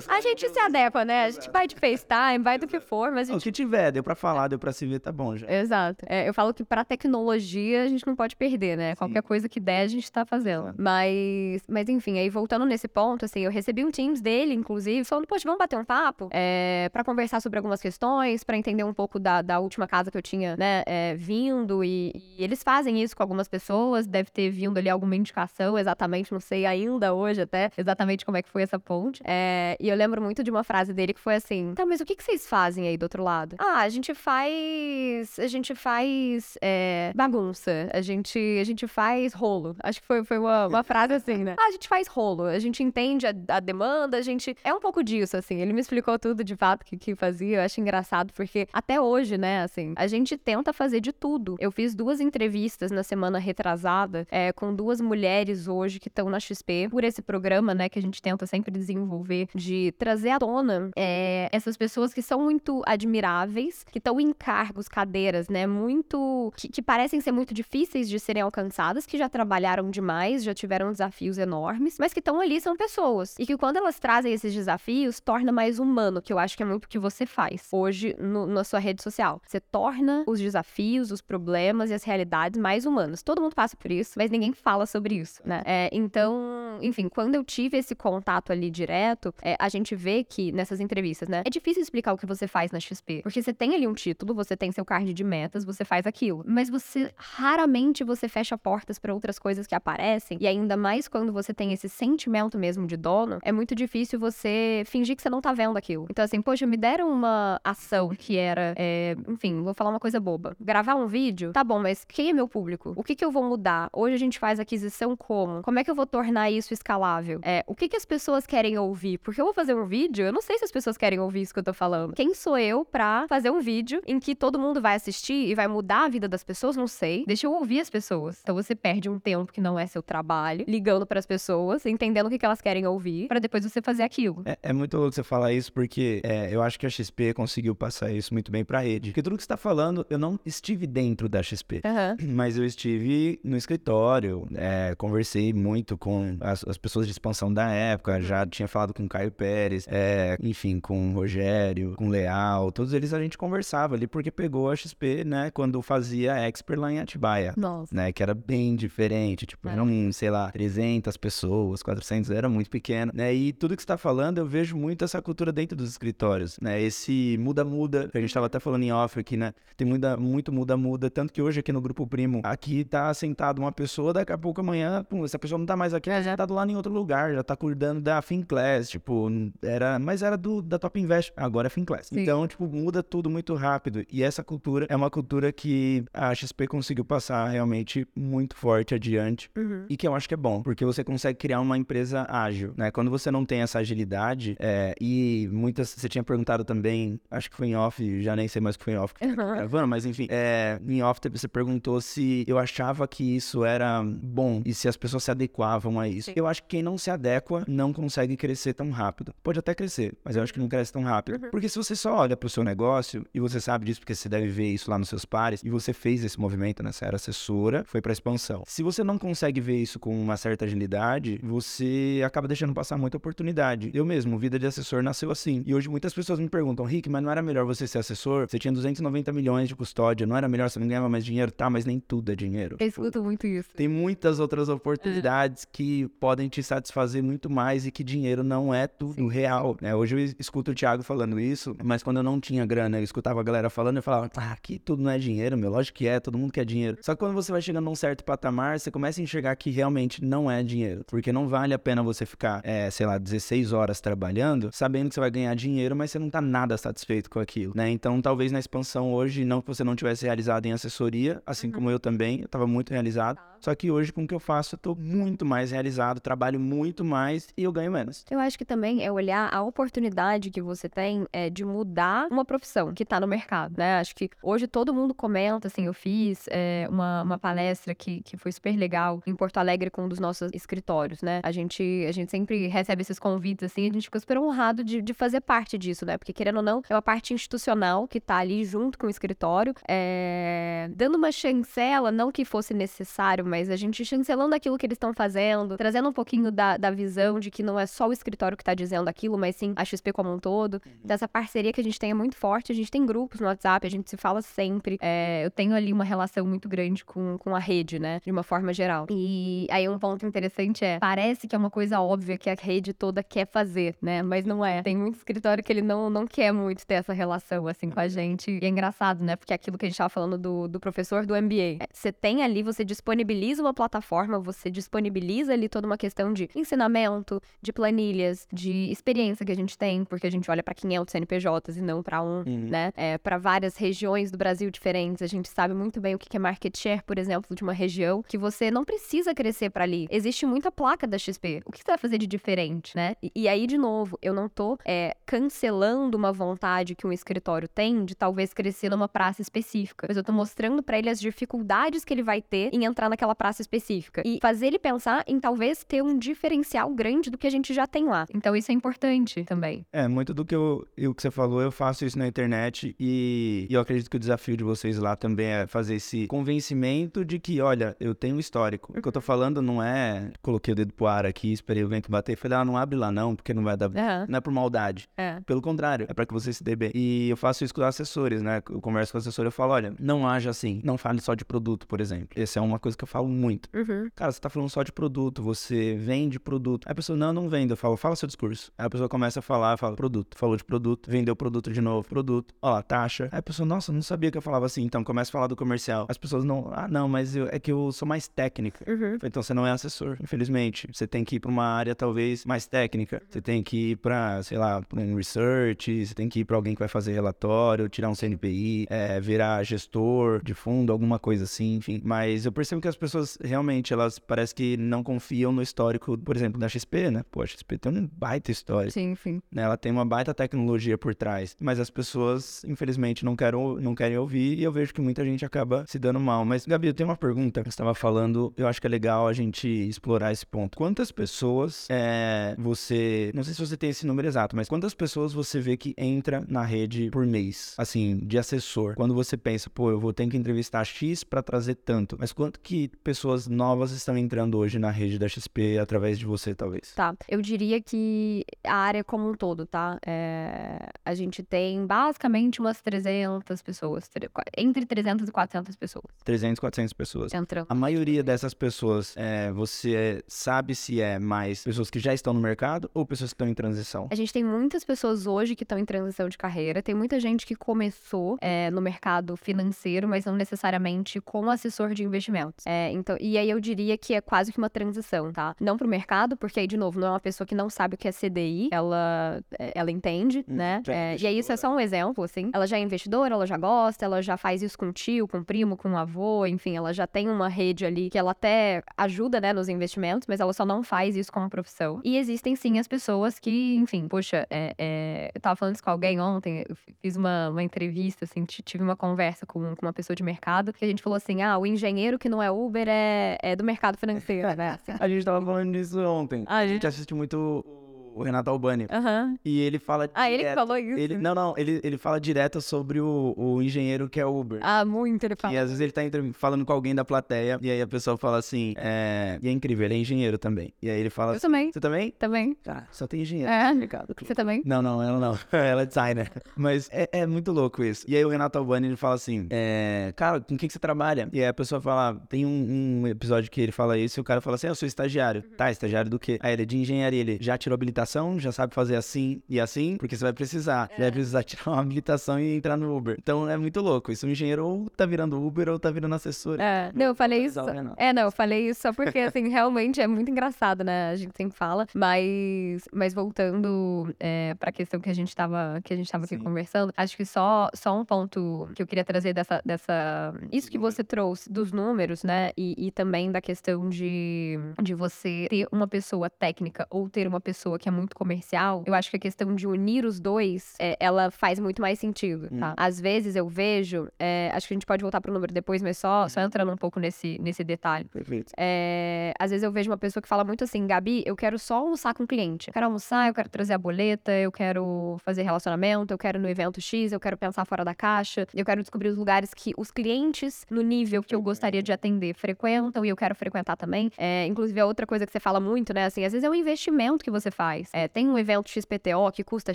B: a gente se adequa, né? A gente vai de FaceTime, vai do que for, mas a gente...
A: O que tiver, deu pra falar, deu pra se ver, tá bom já.
B: Exato. É, eu falo que pra tecnologia a gente não pode perder, né? Sim. Qualquer coisa que der, a gente tá fazendo. Mas, mas enfim, aí voltando nesse ponto, assim, eu recebi um Teams dele, inclusive, falando, poxa, vamos bater um papo é, para conversar sobre algumas questões, para entender um pouco da, da última casa que eu tinha, né, é, vindo. E, e, eles fazem isso com algumas pessoas, deve ter vindo ali alguma indicação, exatamente, não sei ainda hoje até, exatamente como é que foi essa ponte. É, e eu lembro muito de uma frase dele que foi assim: tá, mas o que, que vocês fazem aí do outro lado? Ah, a gente faz. A gente faz é, bagunça a gente, a gente faz rolo. Acho que foi, foi uma, uma frase assim, né? Ah, a gente faz rolo, a gente entende a, a, demanda, a gente. É um pouco disso, assim. Ele me explicou tudo de fato que, que fazia. Eu acho engraçado, porque até hoje, né, assim, a gente tenta fazer de tudo. Eu fiz duas entrevistas na semana retrasada é, com duas mulheres hoje que estão na XP por esse programa, né, que a gente tenta sempre desenvolver, de trazer à tona é, essas pessoas que são muito admiráveis, que estão em cargos, cadeiras, né, muito. Que, que parecem ser muito difíceis de serem alcançadas, que já trabalharam demais, já tiveram desafios enormes, mas que estão ali são pessoas. E que quando elas trazem esses desafios, torna mais humano, que eu acho que é muito o que você faz hoje no, na sua rede social. Você torna os desafios, os problemas e as realidades mais humanos. Todo mundo passa por isso, mas ninguém fala sobre isso, né? É, então, enfim, quando eu tive esse contato ali direto, é, a gente vê que nessas entrevistas, né? É difícil explicar o que você faz na XP, porque você tem ali um título, você tem seu card de metas, você faz aquilo, mas você raramente você fecha portas para outras coisas que aparecem e ainda mais quando você tem esse sentimento mesmo de dono, é muito difícil você fingir que você não tá vendo aquilo. Então assim, poxa, me deram uma ação que era, é, enfim, vou falar uma coisa boba, gravar um vídeo, tá bom, mas quem é meu público? O que que eu vou mudar? Hoje a gente faz aquisição como? Como é que eu vou tornar isso escalável? É, o que que as pessoas querem ouvir? Porque eu vou fazer um vídeo, eu não sei se as pessoas querem ouvir isso que eu tô falando. Quem sou eu pra fazer um vídeo em que todo mundo vai assistir e vai mudar a vida das pessoas? Não sei. Deixa eu ouvir as pessoas. Então você perde um tempo que não é seu trabalho, ligando para as pessoas, entendendo o que, que elas querem ouvir, para depois você fazer aquilo.
A: É, é, muito louco você falar isso, porque é, eu acho que a XP conseguiu passar isso muito bem pra rede. Porque tudo que você tá falando, eu não estive dentro da XP, uhum. mas eu estive no escritório, é, conversei muito com as, as, pessoas de expansão da época, já tinha falado com o Caio Pérez, é, enfim, com o Rogério, com o Leal, todos eles a gente conversava ali, porque pegou a XP, né, quando fazia Expert lá em Atibaia. Nossa. Né, que era bem diferente, tipo, é. eram, sei lá, 300 pessoas, 400, era muito pequeno, né, e tudo que você tá falando, eu vejo muito essa cultura dentro dos escritórios, né, esse muda-muda, que a gente tava até falando em off aqui, né, tem muita, muito muda-muda, tanto que hoje aqui no Grupo Primo, aqui tá sentado uma pessoa, daqui a pouco amanhã, pum, essa pessoa não tá mais aqui, ela já tá do lado em outro lugar, já tá cuidando da FinClass, tipo, era, mas era do, da Top Invest, agora é FinClass. Sim. Então, tipo, muda tudo muito rápido, e essa cultura é uma cultura que a XP conseguiu passar realmente muito forte adiante, uhum. e que eu acho que é bom, porque você consegue criar uma empresa ágil, né, quando você não tem essa agilidade, é, e muitas, você tinha perguntado também, acho que foi em off, já nem sei mais o que foi em off, uhum. gravando, mas enfim, é, em off você perguntou se eu achava que isso era bom e se as pessoas se adequavam a isso. Sim. Eu acho que quem não se adequa não consegue crescer tão rápido. Pode até crescer, mas eu acho que não cresce tão rápido. Uhum. Porque se você só olha para o seu negócio e você sabe disso porque você deve ver isso lá nos seus pares e você fez esse movimento, né? Você era assessora, foi para expansão. Se você não consegue ver isso com uma certa agilidade, você acaba deixando passar muita oportunidade. Eu mesmo, vida de assessor nasceu assim. E hoje muitas pessoas me perguntam, Rick, mas não era melhor você ser assessor? Você tinha 290 milhões de custódia, não era melhor você não ganhava mais dinheiro? Tá, mas nem tudo é dinheiro.
B: Eu escuto muito isso.
A: Tem muitas outras oportunidades que podem te satisfazer muito mais e que dinheiro não é tudo Sim. real, né? Hoje eu escuto o Thiago falando isso, mas quando eu não tinha grana, eu escutava a galera falando, eu falava, ah, aqui tudo não é dinheiro, meu, lógico que é, todo mundo quer dinheiro. Só que quando você vai chegando num certo patamar, você começa a enxergar que realmente não é dinheiro, porque não vale a pena você ficar, é, sei lá, 16 horas trabalhando, sabendo que você vai ganhar dinheiro, mas você não tá nada satisfeito com aquilo, né? Então, talvez na expansão hoje, não que você não tivesse realizado em assessoria, assim uhum. como eu também, eu tava muito realizado. Só que hoje, com o que eu faço, eu tô muito mais realizado, trabalho muito mais e eu ganho menos.
B: Eu acho que também é olhar a oportunidade que você tem é, de mudar uma profissão que tá no mercado, né? Acho que hoje todo mundo comenta, assim, eu fiz é, uma, uma palestra que, que foi super legal em Porto Alegre com um dos nossos escritórios, né? A gente, a gente sempre recebe esses convites, assim, a gente fica super honrado de, de fazer parte disso, né? Porque, querendo ou não, é uma parte institucional que tá ali junto com o escritório, é, dando uma chancela, não que fosse necessário, mas a gente chancelando aquilo que eles estão fazendo, trazendo um pouquinho da, da visão de que não é só o escritório que está dizendo aquilo, mas sim a XP como um todo. Uhum. Dessa parceria que a gente tem é muito forte, a gente tem grupos no WhatsApp, a gente se fala sempre. É, eu tenho ali uma relação muito grande com, com a rede, né? De uma forma geral. E aí um ponto interessante é, parece que é uma coisa óbvia que a rede toda quer fazer, né? Mas não é. Tem muito escritório que ele não, não quer muito ter essa relação, assim, com a gente. E é engraçado, né? Porque é aquilo que a gente tava falando do, do professor do MBA. É, você tem ali, você disponibiliza disponibiliza uma plataforma, você disponibiliza ali toda uma questão de ensinamento, de planilhas, de experiência que a gente tem, porque a gente olha para 500 CNPJs e não para um, uhum. né? É, para várias regiões do Brasil diferentes, a gente sabe muito bem o que, é market share, por exemplo, de uma região, que você não precisa crescer para ali. Existe muita placa da XP. O que você vai fazer de diferente, né? E, e aí, de novo, eu não tô é, cancelando uma vontade que um escritório tem de talvez crescer numa praça específica, mas eu tô mostrando para ele as dificuldades que ele vai ter em entrar naquela praça específica e fazer ele pensar em talvez ter um diferencial grande do que a gente já tem lá. Então isso é importante também.
A: É, muito do que, eu, o que você falou, eu faço isso na internet e, e eu acredito que o desafio de vocês lá também é fazer esse convencimento de que, olha, eu tenho um histórico. O que eu tô falando não é coloquei o dedo pro ar aqui, esperei o vento bater e falei, ah, não abre lá não, porque não vai dar.
B: Uhum.
A: Não é por maldade.
B: É.
A: Pelo contrário, é para que você se dê bem. E eu faço isso com os assessores, né? Eu converso com o assessor e eu falo, olha, não haja assim. Não fale só de produto, por exemplo. Essa é uma coisa que eu falo muito.
B: Uhum.
A: Cara, você tá falando só de produto, você vende produto. Aí a pessoa, não, não vende. Eu falo, fala seu discurso. Aí a pessoa começa a falar, fala, produto. Falou de produto, vendeu produto de novo, produto. Ó lá, taxa. Aí a pessoa, nossa, não sabia que eu falava assim. Então começa a falar do comercial. As pessoas não, ah, não, mas eu, é que eu sou mais técnica.
B: Uhum.
A: Então você não é assessor, infelizmente. Você tem que ir pra uma área talvez mais técnica. Você tem que ir pra, sei lá, pra um research, você tem que ir pra alguém que vai fazer relatório, tirar um CNPI, é, virar gestor de fundo, alguma coisa assim, enfim. Mas eu percebo que as pessoas realmente, elas parece que não confiam no histórico, por exemplo, da XP, né? Pô, a XP tem um baita história.
B: Sim, enfim.
A: Né? Ela tem uma baita tecnologia por trás. Mas as pessoas, infelizmente, não, querem não querem ouvir e eu vejo que muita gente acaba se dando mal. Mas, Gabi, eu tenho uma pergunta que você estava falando, eu acho que é legal a gente explorar esse ponto. Quantas pessoas é, você. Não sei se você tem esse número exato, mas quantas pessoas você vê que entra na rede por mês? Assim, de assessor. Quando você pensa, pô, eu vou ter que entrevistar X para trazer tanto. Mas quanto que pessoas novas estão entrando hoje na rede da XP através de você, talvez?
B: Tá. Eu diria que a área como um todo, tá? É... A gente tem basicamente umas 300 pessoas. Entre 300 e 400 pessoas.
A: 300, 400 pessoas.
B: Entrando.
A: A maioria dessas pessoas, é, você sabe se é mais pessoas que já estão no mercado ou pessoas que estão em transição?
B: A gente tem muitas pessoas hoje que estão em transição de carreira. Tem muita gente que começou é, no mercado financeiro, mas não necessariamente como assessor de investimentos. É, então, e aí eu diria que é quase que uma transição, tá? Não para o mercado, porque aí, de novo, não é uma pessoa que não sabe o que é CDI, ela, é, ela entende,
A: Hum,
B: né?
A: é
B: É, e aí isso é só um exemplo, assim. Ela já é investidora, ela já gosta, ela já faz isso com o tio, com o primo, com o avô, enfim, ela já tem uma rede ali que ela até ajuda, né, nos investimentos, mas ela só não faz isso como profissão. E existem sim as pessoas que, enfim, poxa, é, é, eu tava falando isso com alguém ontem, eu fiz uma, uma entrevista, assim, tive uma conversa com, com uma pessoa de mercado, que a gente falou assim: ah, o engenheiro que não é Uber é, é do mercado financeiro, né? Assim.
A: A gente tava falando disso ontem.
B: Ah,
A: A
B: a
A: gente
B: gente.
A: assiste muito o- Renato Albani.
B: Aham.
A: E ele fala
B: Ah, ele que
A: direto-
B: falou isso?
A: Ele, não, não, ele, ele fala direto sobre o, o engenheiro que é Uber.
B: Ah, muito ele fala.
A: E às vezes ele tá entre- falando com alguém da plateia, e aí a pessoa fala assim, é... E é incrível, ele é engenheiro também. E aí ele fala
B: Eu
A: assim,
B: também,
A: você também?
B: também.
A: Tá, só tem engenheiro.
B: É.
A: mercado.
B: Você também?
A: Não, não, ela não. ela é designer. Mas é, é muito louco isso. E aí o Renato Albani, ele fala assim, é... Cara, com o que, você trabalha? E aí a pessoa fala, tem um, um episódio que ele fala isso, e o cara fala assim, "Ah, eu sou estagiário. Tá, estagiário do quê? Aí ele é de engenharia, ele já tirou habilitação, já sabe fazer assim e assim, porque você vai precisar. Você vai precisar tirar uma habilitação e entrar no Uber. Então é muito louco. Isso, o engenheiro ou tá virando Uber ou tá virando assessor.
B: É, não, eu falei isso. É, não, eu falei isso só porque, assim, realmente é muito engraçado, né? A gente sempre fala. Mas, mas voltando é, pra questão que a gente tava, que a gente tava aqui conversando, acho que só, só um ponto que eu queria trazer dessa. dessa isso que você trouxe dos números, né? E, e também da questão de, de você ter uma pessoa técnica ou ter uma pessoa que é muito comercial. Eu acho que a questão de unir os dois, é, ela faz muito mais sentido, tá?
A: Hum.
B: Às vezes eu vejo, é, acho que a gente pode voltar pro número depois, mas só, só entrando um pouco nesse, nesse detalhe.
A: Perfeito.
B: É, às vezes eu vejo uma pessoa que fala muito assim, Gabi, eu quero só almoçar com o cliente. Eu quero almoçar, eu quero trazer a boleta, eu quero fazer relacionamento, eu quero no evento X, eu quero pensar fora da caixa, eu quero descobrir os lugares que os clientes, no nível que eu gostaria de atender, frequentam e eu quero frequentar também. É, inclusive, é outra coisa que você fala muito, né? Assim, às vezes é um investimento que você faz. É, tem um evento XPTO que custa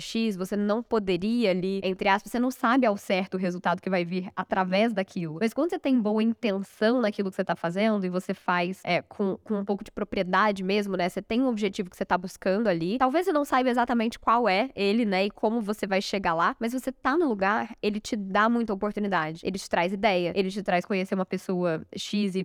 B: X, você não poderia ali, entre aspas, você não sabe ao certo o resultado que vai vir através daquilo. Mas quando você tem boa intenção naquilo que você tá fazendo e você faz é, com, com um pouco de propriedade mesmo, né? Você tem um objetivo que você tá buscando ali. Talvez você não saiba exatamente qual é ele, né? E como você vai chegar lá, mas você tá no lugar, ele te dá muita oportunidade. Ele te traz ideia, ele te traz conhecer uma pessoa XYZ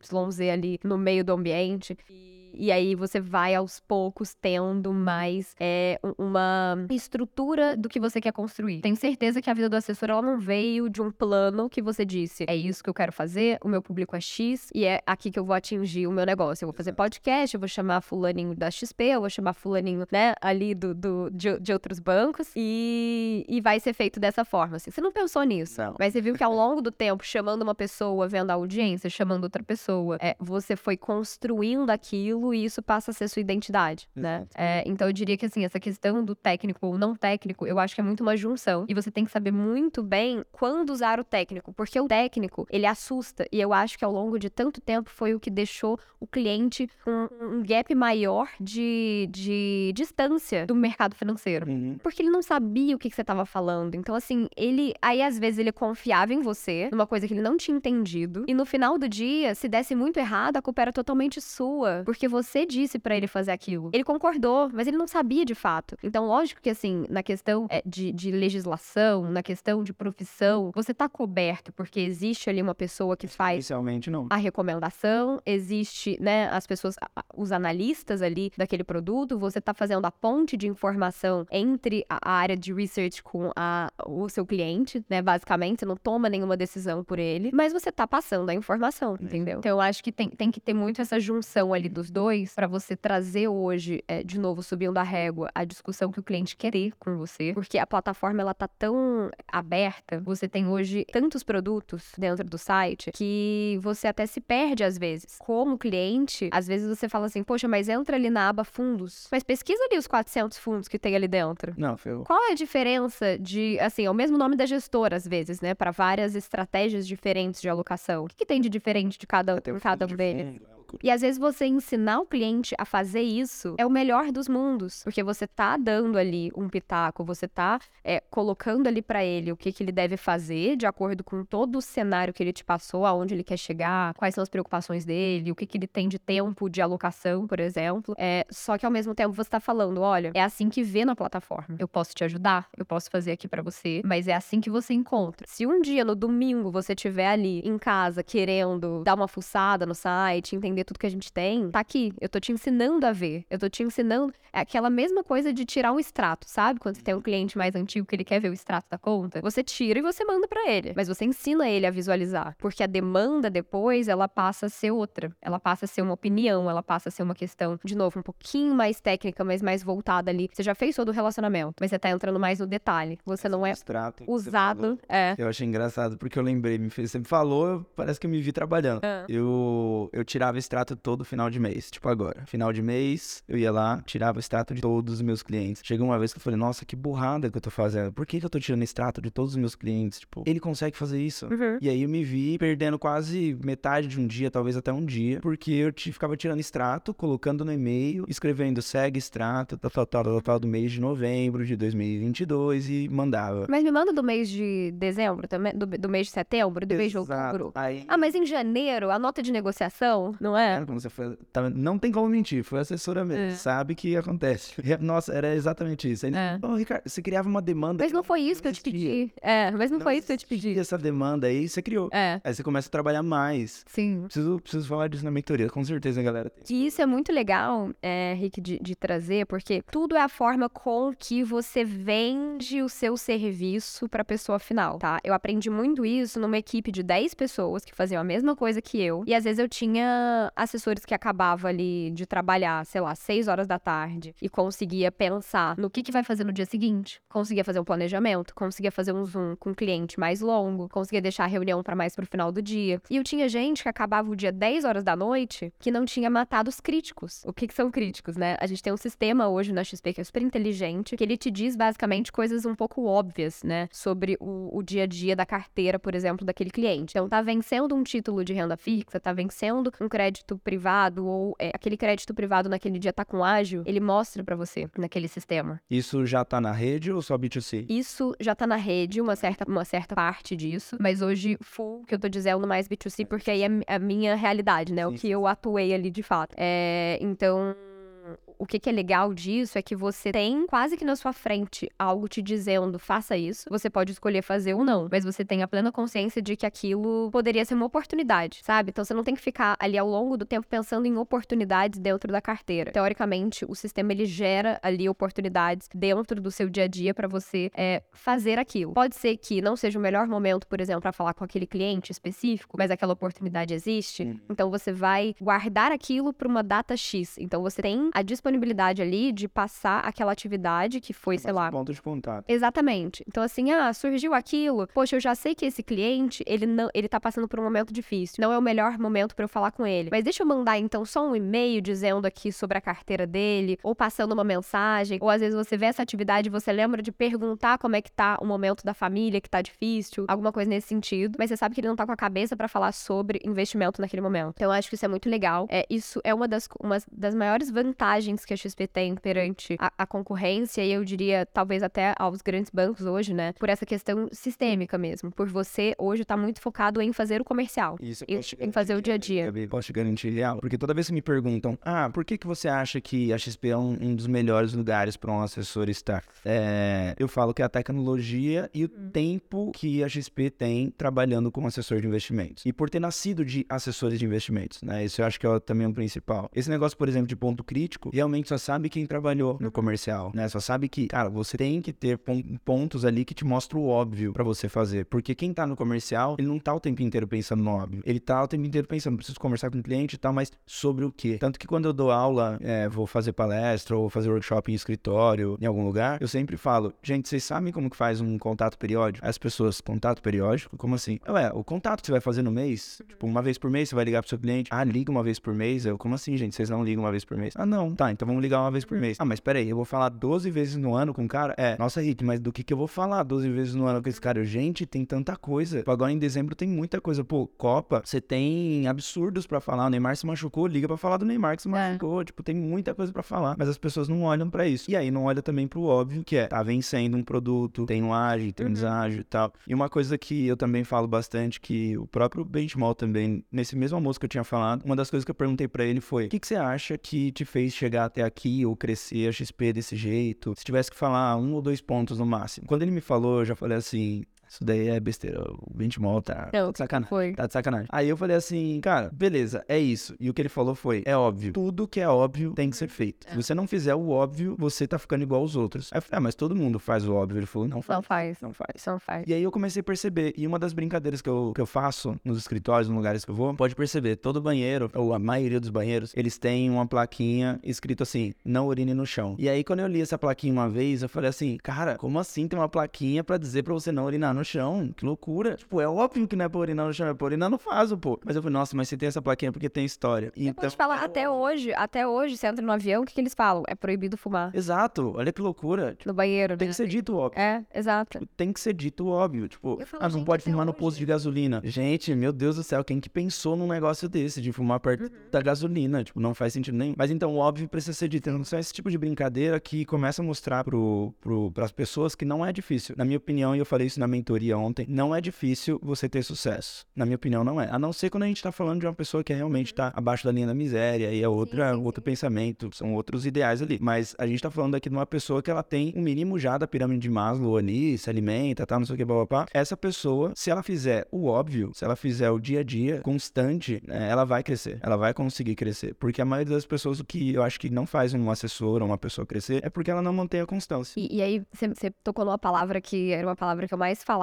B: ali no meio do ambiente. E e aí você vai aos poucos tendo mais é, uma estrutura do que você quer construir. Tenho certeza que a vida do assessor ela não veio de um plano que você disse, é isso que eu quero fazer, o meu público é X e é aqui que eu vou atingir o meu negócio. Eu vou fazer podcast, eu vou chamar fulaninho da XP, eu vou chamar fulaninho, né, ali do, do de, de, outros bancos e, e vai ser feito dessa forma. Assim. Você não pensou nisso,
A: não.
B: mas você viu que ao longo do tempo, chamando uma pessoa, vendo a audiência, chamando outra pessoa, é, você foi construindo aquilo e isso passa a ser sua identidade, né? É, então eu diria que assim, essa questão do técnico ou não técnico, eu acho que é muito uma junção. E você tem que saber muito bem quando usar o técnico, porque o técnico, ele assusta. E eu acho que ao longo de tanto tempo foi o que deixou o cliente com um gap maior de, de distância do mercado financeiro.
A: Uhum.
B: Porque ele não sabia o que, que você estava falando. Então, assim, ele. Aí às vezes ele confiava em você, numa coisa que ele não tinha entendido. E no final do dia, se desse muito errado, a culpa era totalmente sua. Porque você disse para ele fazer aquilo. Ele concordou, mas ele não sabia de fato. Então, lógico que, assim, na questão é, de, de legislação, na questão de profissão, você tá coberto, porque existe ali uma pessoa que faz.
A: Inicialmente, não.
B: A recomendação, existe, né, as pessoas, os analistas ali daquele produto, você tá fazendo a ponte de informação entre a área de research com a, o seu cliente, né, basicamente, você não toma nenhuma decisão por ele, mas você tá passando a informação, entendeu? Então, eu acho que tem, tem que ter muito essa junção ali dos dois para você trazer hoje, é, de novo, subindo a régua, a discussão que o cliente quer ter com você, porque a plataforma ela tá tão aberta, você tem hoje tantos produtos dentro do site que você até se perde às vezes. Como cliente, às vezes você fala assim, poxa, mas entra ali na aba fundos, mas pesquisa ali os 400 fundos que tem ali dentro.
A: Não, foi
B: Qual é a diferença de, assim, é o mesmo nome da gestora às vezes, né, para várias estratégias diferentes de alocação. O que, que tem de diferente de cada,
A: um
B: cada um
A: de
B: deles?
A: Loucura.
B: E às vezes você ensinar o cliente a fazer isso é o melhor dos mundos, porque você tá dando ali um pitaco, você tá é, colocando ali pra ele o que, que ele deve fazer de acordo com todo o cenário que ele te passou, aonde ele quer chegar, quais são as preocupações dele, o que, que ele tem de tempo de alocação, por exemplo. É, só que ao mesmo tempo você tá falando, olha, é assim que vê na plataforma. Eu posso te ajudar, eu posso fazer aqui pra você, mas é assim que você encontra. Se um dia no domingo você tiver ali em casa querendo dar uma fuçada no site, entender tudo que a gente tem, tá aqui. Eu tô te ensinando a ver. Eu tô te ensinando. É aquela mesma coisa de tirar um extrato, sabe? Quando você tem um cliente mais antigo que ele quer ver o extrato da conta, você tira e você manda pra ele. Mas você ensina ele a visualizar. Porque a demanda depois, ela passa a ser outra. Ela passa a ser uma opinião, ela passa a ser uma questão, de novo, um pouquinho mais técnica, mas mais voltada ali. Você já fez todo o relacionamento, mas você tá entrando mais no detalhe. Você não é
A: Extrato
B: usado. É.
A: Eu achei engraçado, porque eu lembrei, me fez, você me falou, parece que eu me vi trabalhando.
B: Ah.
A: Eu, eu tirava extrato todo final de mês, tipo agora. Final de mês, eu ia lá, tirava extrato de todos os meus clientes. Chegou uma vez que eu falei, nossa, que burrada que eu tô fazendo. Por que, que eu tô tirando extrato de todos os meus clientes? Tipo, ele consegue fazer isso.
B: Uhum.
A: E aí eu me vi perdendo quase metade de um dia, talvez até um dia, porque eu ficava tirando extrato, colocando no e-mail, escrevendo segue extrato, tal, tal, tal, tal, tal, do mês de novembro de 2022 e mandava.
B: Mas me manda do mês de dezembro também, do, do mês de setembro, do mês de outubro.
A: Aí,
B: Ah, mas em janeiro, a nota de negociação, não é?
A: Cara, como você foi, tá- não tem como mentir, foi assessora mesmo,
B: É.
A: sabe que acontece. E, Nossa, era exatamente isso. Ele,
B: É.
A: "Ô, Ricardo, você criava uma demanda.
B: Mas não foi isso que eu te pedi. É, mas não, foi isso que eu te pedi.
A: essa demanda aí, você criou.
B: É,
A: Aí você começa a trabalhar mais.
B: sim.
A: Preciso, preciso falar disso na mentoria, com certeza, galera.
B: E isso é muito legal, é, Rick, de, de trazer, porque tudo é a forma com que você vende o seu serviço para a pessoa final, tá? Eu aprendi muito isso numa equipe de 10 pessoas que faziam a mesma coisa que eu. E às vezes eu tinha assessores que acabavam ali de trabalhar, sei lá, 6 horas da tarde e conseguia pensar no que, que vai fazer no dia seguinte. Conseguia fazer um planejamento, conseguia fazer um zoom com um cliente mais longo, conseguia deixar a reunião para mais pro final do dia. E eu tinha gente que acabava o dia 10 horas da noite que não tinha matado os críticos. O que, que são críticos, né? A gente tem um sistema hoje na XP que é super inteligente, que ele te diz basicamente coisas um pouco óbvias, né? Sobre o, o dia a dia da carteira, por exemplo, daquele cliente. Então, tá vencendo um título de renda fixa, tá vencendo um crédito privado, ou é, aquele crédito privado naquele dia tá com ágil, ele mostra pra você naquele sistema.
A: Isso já tá na rede ou só B2C?
B: Isso já tá na rede, uma certa, uma certa parte disso. Mas hoje, full, que eu tô dizendo mais B2C, porque aí é a minha realidade, né? O
A: Sim,
B: que eu atuei ali de fato. É, então. O que, que é legal disso é que você tem quase que na sua frente algo te dizendo faça isso. Você pode escolher fazer ou não, mas você tem a plena consciência de que aquilo poderia ser uma oportunidade, sabe? Então você não tem que ficar ali ao longo do tempo pensando em oportunidades dentro da carteira. Teoricamente, o sistema ele gera ali oportunidades dentro do seu dia a dia para você é, fazer aquilo. Pode ser que não seja o melhor momento, por exemplo, para falar com aquele cliente específico, mas aquela oportunidade existe. Uhum. Então você vai guardar aquilo para uma data X. Então você tem a disponibilidade ali de passar aquela atividade que foi, sei lá.
A: Ponto de contato.
B: Exatamente. Então assim, ah, surgiu aquilo. Poxa, eu já sei que esse cliente, ele não, ele tá passando por um momento difícil. Não é o melhor momento para eu falar com ele. Mas deixa eu mandar então só um e-mail dizendo aqui sobre a carteira dele, ou passando uma mensagem, ou às vezes você vê essa atividade e você lembra de perguntar como é que tá o momento da família que tá difícil, alguma coisa nesse sentido, mas você sabe que ele não tá com a cabeça para falar sobre investimento naquele momento. Então eu acho que isso é muito legal. É, isso é uma das, uma das maiores vantagens que a XP tem perante a, a concorrência e eu diria talvez até aos grandes bancos hoje, né? Por essa questão sistêmica mesmo, por você hoje tá muito focado em fazer o comercial,
A: isso
B: em, em fazer o dia a dia.
A: Posso te garantir real, porque toda vez que me perguntam, ah, por que que você acha que a XP é um, um dos melhores lugares para um assessor estar? É, eu falo que é a tecnologia e o uhum. tempo que a XP tem trabalhando como assessor de investimentos. E por ter nascido de assessores de investimentos, né? Isso eu acho que é também o principal. Esse negócio, por exemplo, de ponto crítico, realmente só sabe quem trabalhou no comercial, né? Só sabe que, cara, você tem que ter pontos ali que te mostram o óbvio para você fazer. Porque quem tá no comercial, ele não tá o tempo inteiro pensando no óbvio. Ele tá o tempo inteiro pensando, preciso conversar com o cliente e tal, mas sobre o quê? Tanto que quando eu dou aula, é, vou fazer palestra ou fazer workshop em escritório, em algum lugar, eu sempre falo, gente, vocês sabem como que faz um contato periódico? As pessoas, contato periódico? Como assim? Ué, o contato que você vai fazer no mês, tipo, uma vez por mês você vai ligar pro seu cliente. Ah, liga uma vez por mês? Eu, como assim, gente? Vocês não ligam uma vez por mês? Ah, não. Tá, então vamos ligar uma vez por mês. Ah, mas peraí, eu vou falar 12 vezes no ano com o cara? É, nossa, Rick, mas do que que eu vou falar 12 vezes no ano com esse cara? Gente, tem tanta coisa. Tipo, agora em dezembro tem muita coisa. Pô, Copa, você tem absurdos para falar. O Neymar se machucou, liga para falar do Neymar que se é. machucou. É. Tipo, tem muita coisa para falar. Mas as pessoas não olham para isso. E aí não olha também pro óbvio, que é, tá vencendo um produto, tem um ágil, tem um uhum. deságio e tal. E uma coisa que eu também falo bastante, que o próprio Benchmall também, nesse mesmo almoço que eu tinha falado, uma das coisas que eu perguntei para ele foi: o que, que você acha que te fez chegar até aqui ou crescer a XP desse jeito? Se tivesse que falar um ou dois pontos no máximo. Quando ele me falou, eu já falei assim: isso daí é besteira. O Benchmall tá,
B: Não, tá de sacanagem. Foi.
A: Tá de sacanagem. Aí eu falei assim, cara, beleza, é isso. E o que ele falou foi: é óbvio. Tudo que é óbvio tem que ser feito. É. Se você não fizer o óbvio, você tá ficando igual aos outros. Aí eu falei, ah, mas todo mundo faz o óbvio. Ele falou, não faz.
B: Não faz.
A: Não faz.
B: Não faz.
A: E aí eu comecei a perceber. E uma das brincadeiras que eu, que eu faço nos escritórios, nos lugares que eu vou, pode perceber, todo banheiro, ou a maioria dos banheiros, eles têm uma plaquinha escrito assim: não urine no chão. E aí, quando eu li essa plaquinha uma vez, eu falei assim, cara, como assim tem uma plaquinha para dizer para você não urinar no chão? Que loucura. Tipo, é óbvio que não é pra urinar no chão, é pra urinar no vaso, pô. Mas eu falei, nossa, mas você tem essa plaquinha porque tem história.
B: Então... te falar, até hoje, até hoje, você entra no avião, o que, que eles falam? É proibido fumar.
A: Exato, olha que loucura.
B: Tipo, no banheiro,
A: Tem né? que ser dito óbvio.
B: É, exato.
A: Tipo, tem que ser dito óbvio. Tipo, falo, ah, não pode fumar no posto de gasolina. Gente, meu Deus do céu, quem que pensou num negócio desse, de fumar perto uhum. da gasolina? Tipo, não faz sentido nenhum. Mas então, o óbvio precisa ser dito. Então, são esse tipo de brincadeira que começa a mostrar pro, pro, pras pessoas que não é difícil. Na minha opinião, e eu falei isso na mentoria ontem, não é difícil você ter sucesso. Na minha opinião, não é. A não ser quando a gente tá falando de uma pessoa que realmente tá abaixo da linha da miséria e é outra, sim, sim, outro sim. pensamento, são outros ideais ali. Mas a gente tá falando aqui de uma pessoa que ela tem um mínimo já da pirâmide de Maslow ali, se alimenta, tá, não sei o que, blá. Essa pessoa, se ela fizer o óbvio, se ela fizer o dia a dia constante, né, ela vai crescer. Ela vai conseguir crescer. Porque a maioria das pessoas, o que eu acho que não faz um assessor ou uma pessoa crescer é porque ela não mantém a constância.
B: E, e aí, você tocou numa palavra que era uma palavra que eu mais falava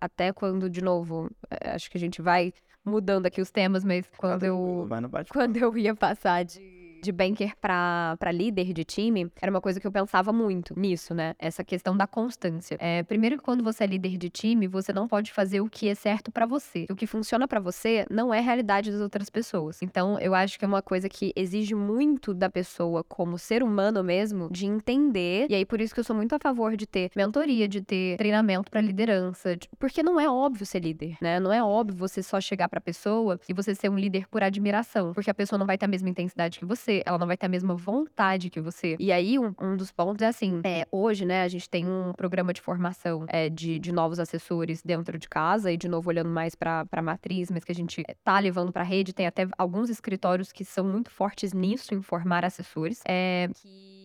B: até quando de novo, é, acho que a gente vai mudando aqui os temas, mas quando eu quando eu ia passar de de banker para líder de time, era uma coisa que eu pensava muito nisso, né? Essa questão da constância. É, primeiro que quando você é líder de time, você não pode fazer o que é certo para você. O que funciona para você não é realidade das outras pessoas. Então, eu acho que é uma coisa que exige muito da pessoa como ser humano mesmo de entender. E aí por isso que eu sou muito a favor de ter mentoria, de ter treinamento para liderança, de... porque não é óbvio ser líder, né? Não é óbvio você só chegar para pessoa e você ser um líder por admiração, porque a pessoa não vai ter a mesma intensidade que você você, ela não vai ter a mesma vontade que você. E aí, um, um dos pontos é assim: é, hoje, né, a gente tem um programa de formação é, de, de novos assessores dentro de casa, e de novo, olhando mais para a matriz, mas que a gente é, tá levando para rede, tem até alguns escritórios que são muito fortes nisso, em formar assessores. É, que